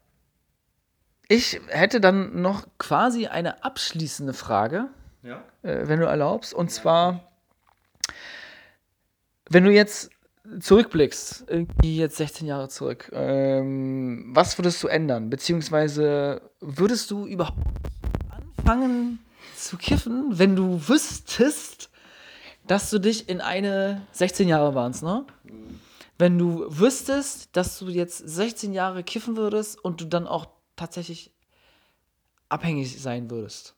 Ich hätte dann noch quasi eine abschließende Frage, ja. äh, wenn du erlaubst. Und zwar Wenn du jetzt zurückblickst, irgendwie jetzt 16 Jahre zurück, ähm, was würdest du ändern? Beziehungsweise würdest du überhaupt anfangen zu kiffen, wenn du wüsstest, dass du dich in eine 16 Jahre warst, ne? Wenn du wüsstest, dass du jetzt 16 Jahre kiffen würdest und du dann auch tatsächlich abhängig sein würdest.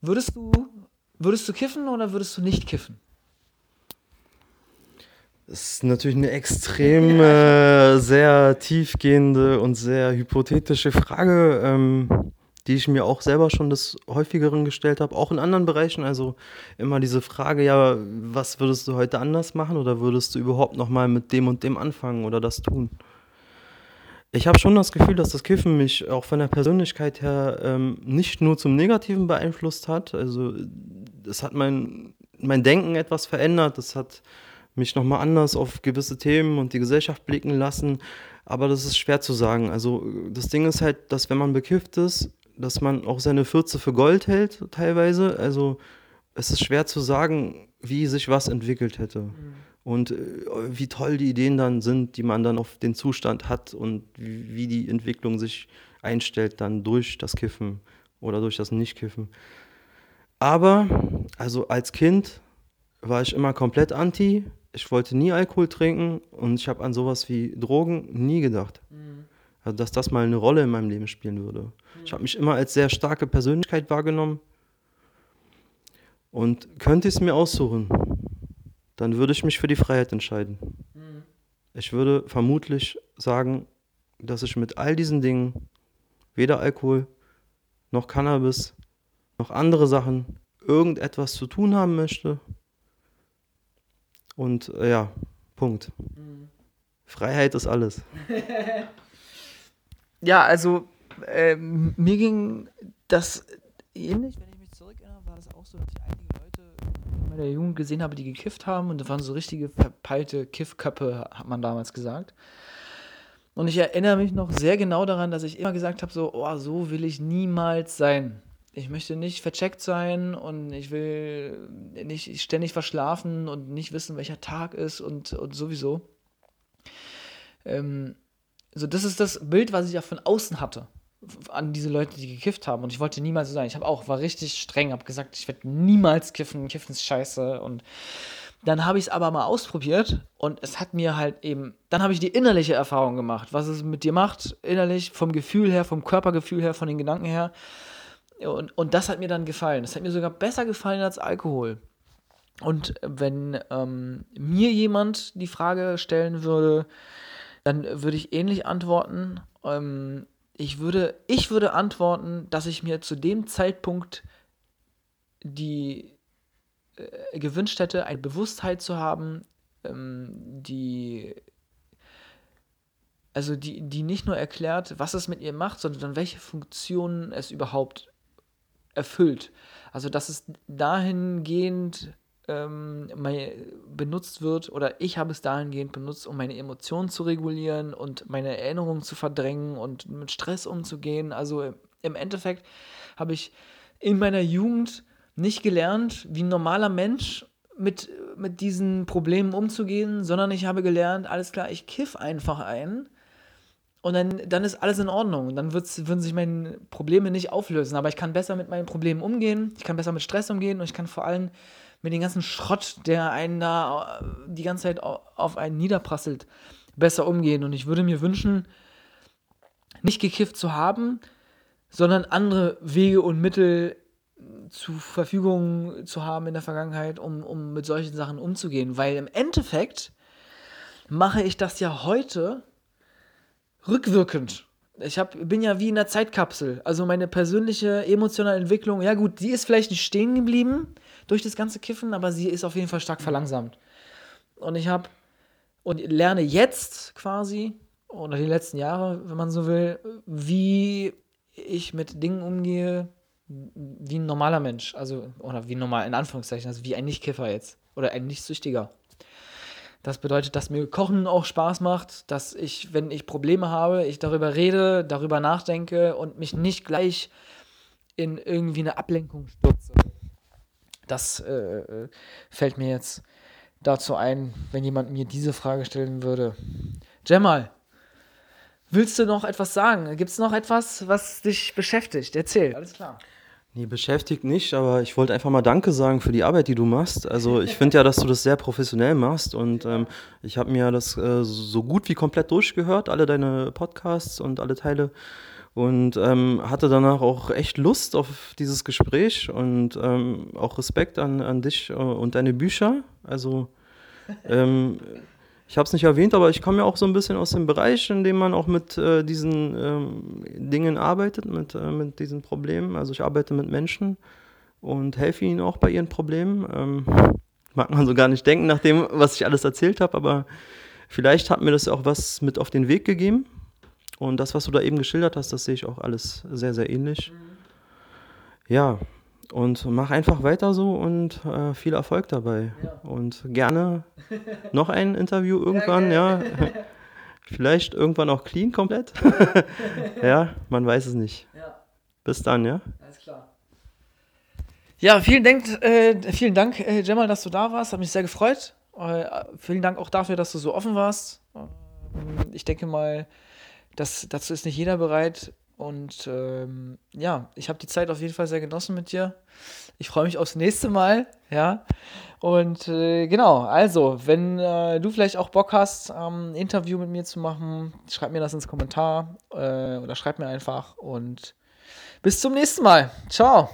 Würdest du, würdest du kiffen oder würdest du nicht kiffen? Das ist natürlich eine extrem äh, sehr tiefgehende und sehr hypothetische Frage, ähm, die ich mir auch selber schon des häufigeren gestellt habe, auch in anderen Bereichen. Also immer diese Frage, ja, was würdest du heute anders machen oder würdest du überhaupt noch mal mit dem und dem anfangen oder das tun? Ich habe schon das Gefühl, dass das Kiffen mich auch von der Persönlichkeit her ähm, nicht nur zum Negativen beeinflusst hat. Also es hat mein, mein Denken etwas verändert. Es hat mich nochmal anders auf gewisse Themen und die Gesellschaft blicken lassen. Aber das ist schwer zu sagen. Also das Ding ist halt, dass wenn man bekifft ist, dass man auch seine Fürze für Gold hält teilweise. Also es ist schwer zu sagen, wie sich was entwickelt hätte. Mhm und äh, wie toll die Ideen dann sind, die man dann auf den Zustand hat und wie, die Entwicklung sich einstellt dann durch das Kiffen oder durch das Nicht-Kiffen. Aber, also als Kind war ich immer komplett anti. Ich wollte nie Alkohol trinken und ich habe an sowas wie Drogen nie gedacht. Mhm. Also, dass das mal eine Rolle in meinem Leben spielen würde. Mhm. Ich habe mich immer als sehr starke Persönlichkeit wahrgenommen und könnte es mir aussuchen, dann würde ich mich für die Freiheit entscheiden. Mhm. Ich würde vermutlich sagen, dass ich mit all diesen Dingen, weder Alkohol noch Cannabis noch andere Sachen, irgendetwas zu tun haben möchte. Und äh, ja, Punkt. Mhm. Freiheit ist alles. ja, also äh, mir ging das ähnlich, wenn ich mich zurückerinnere, war das auch so, dass ich einige der Jugend gesehen habe, die gekifft haben. Und das waren so richtige verpeilte Kiffköppe, hat man damals gesagt. Und ich erinnere mich noch sehr genau daran, dass ich immer gesagt habe, so, oh, so will ich niemals sein. Ich möchte nicht vercheckt sein und ich will nicht ständig verschlafen und nicht wissen, welcher Tag ist und, und sowieso. Ähm, so, das ist das Bild, was ich ja von außen hatte an diese Leute, die gekifft haben. Und ich wollte niemals so sein. Ich habe auch, war richtig streng, habe gesagt, ich werde niemals kiffen, kiffen ist scheiße. Und dann habe ich es aber mal ausprobiert und es hat mir halt eben, dann habe ich die innerliche Erfahrung gemacht, was es mit dir macht, innerlich, vom Gefühl her, vom Körpergefühl her, von den Gedanken her. Und, und das hat mir dann gefallen. Das hat mir sogar besser gefallen als Alkohol. Und wenn ähm, mir jemand die Frage stellen würde, dann würde ich ähnlich antworten. Ähm, ich würde, ich würde antworten, dass ich mir zu dem Zeitpunkt die äh, gewünscht hätte, eine Bewusstheit zu haben, ähm, die also die, die nicht nur erklärt, was es mit ihr macht, sondern welche Funktionen es überhaupt erfüllt. Also dass es dahingehend ähm, benutzt wird oder ich habe es dahingehend benutzt, um meine Emotionen zu regulieren und meine Erinnerungen zu verdrängen und mit Stress umzugehen. Also im Endeffekt habe ich in meiner Jugend nicht gelernt, wie ein normaler Mensch mit, mit diesen Problemen umzugehen, sondern ich habe gelernt, alles klar, ich kiff einfach ein und dann, dann ist alles in Ordnung. Dann würden sich meine Probleme nicht auflösen. Aber ich kann besser mit meinen Problemen umgehen, ich kann besser mit Stress umgehen und ich kann vor allem mit dem ganzen Schrott, der einen da äh, die ganze Zeit auf einen niederprasselt, besser umgehen. Und ich würde mir wünschen, nicht gekifft zu haben, sondern andere Wege und Mittel zur Verfügung zu haben in der Vergangenheit, um, um mit solchen Sachen umzugehen. Weil im Endeffekt mache ich das ja heute rückwirkend. Ich hab, bin ja wie in einer Zeitkapsel. Also meine persönliche emotionale Entwicklung, ja gut, die ist vielleicht nicht stehen geblieben, durch das ganze Kiffen, aber sie ist auf jeden Fall stark verlangsamt. Und ich habe und lerne jetzt quasi, oder die letzten Jahre, wenn man so will, wie ich mit Dingen umgehe, wie ein normaler Mensch. Also, oder wie normal, in Anführungszeichen, also wie ein Nicht-Kiffer jetzt. Oder ein Nicht-Süchtiger. Das bedeutet, dass mir Kochen auch Spaß macht, dass ich, wenn ich Probleme habe, ich darüber rede, darüber nachdenke und mich nicht gleich in irgendwie eine Ablenkung stürze Das äh, äh, fällt mir jetzt dazu ein, wenn jemand mir diese Frage stellen würde. Jamal, willst du noch etwas sagen? Gibt es noch etwas, was dich beschäftigt? Erzähl. Alles klar. Nee, beschäftigt nicht, aber ich wollte einfach mal Danke sagen für die Arbeit, die du machst. Also ich finde ja, dass du das sehr professionell machst und ähm, ich habe mir das äh, so gut wie komplett durchgehört, alle deine Podcasts und alle Teile und ähm, hatte danach auch echt Lust auf dieses Gespräch und ähm, auch Respekt an, an dich äh, und deine Bücher. Also ähm, ich habe es nicht erwähnt, aber ich komme ja auch so ein bisschen aus dem Bereich, in dem man auch mit äh, diesen ähm, Dingen arbeitet, mit, äh, mit diesen Problemen. Also ich arbeite mit Menschen und helfe ihnen auch bei ihren Problemen. Ähm, mag man so gar nicht denken, nach dem, was ich alles erzählt habe, aber vielleicht hat mir das auch was mit auf den Weg gegeben. Und das, was du da eben geschildert hast, das sehe ich auch alles sehr, sehr ähnlich. Mhm. Ja, und mach einfach weiter so und äh, viel Erfolg dabei. Ja. Und gerne noch ein Interview irgendwann, ja. Vielleicht irgendwann auch clean komplett. ja, man weiß es nicht. Ja. Bis dann, ja. Alles klar. Ja, vielen Dank, äh, vielen Dank, äh, Jamal, dass du da warst. Hat mich sehr gefreut. Äh, vielen Dank auch dafür, dass du so offen warst. Ähm, ich denke mal, das, dazu ist nicht jeder bereit. Und ähm, ja, ich habe die Zeit auf jeden Fall sehr genossen mit dir. Ich freue mich aufs nächste Mal, ja. Und äh, genau, also, wenn äh, du vielleicht auch Bock hast, ähm, ein Interview mit mir zu machen, schreib mir das ins Kommentar äh, oder schreib mir einfach. Und bis zum nächsten Mal. Ciao.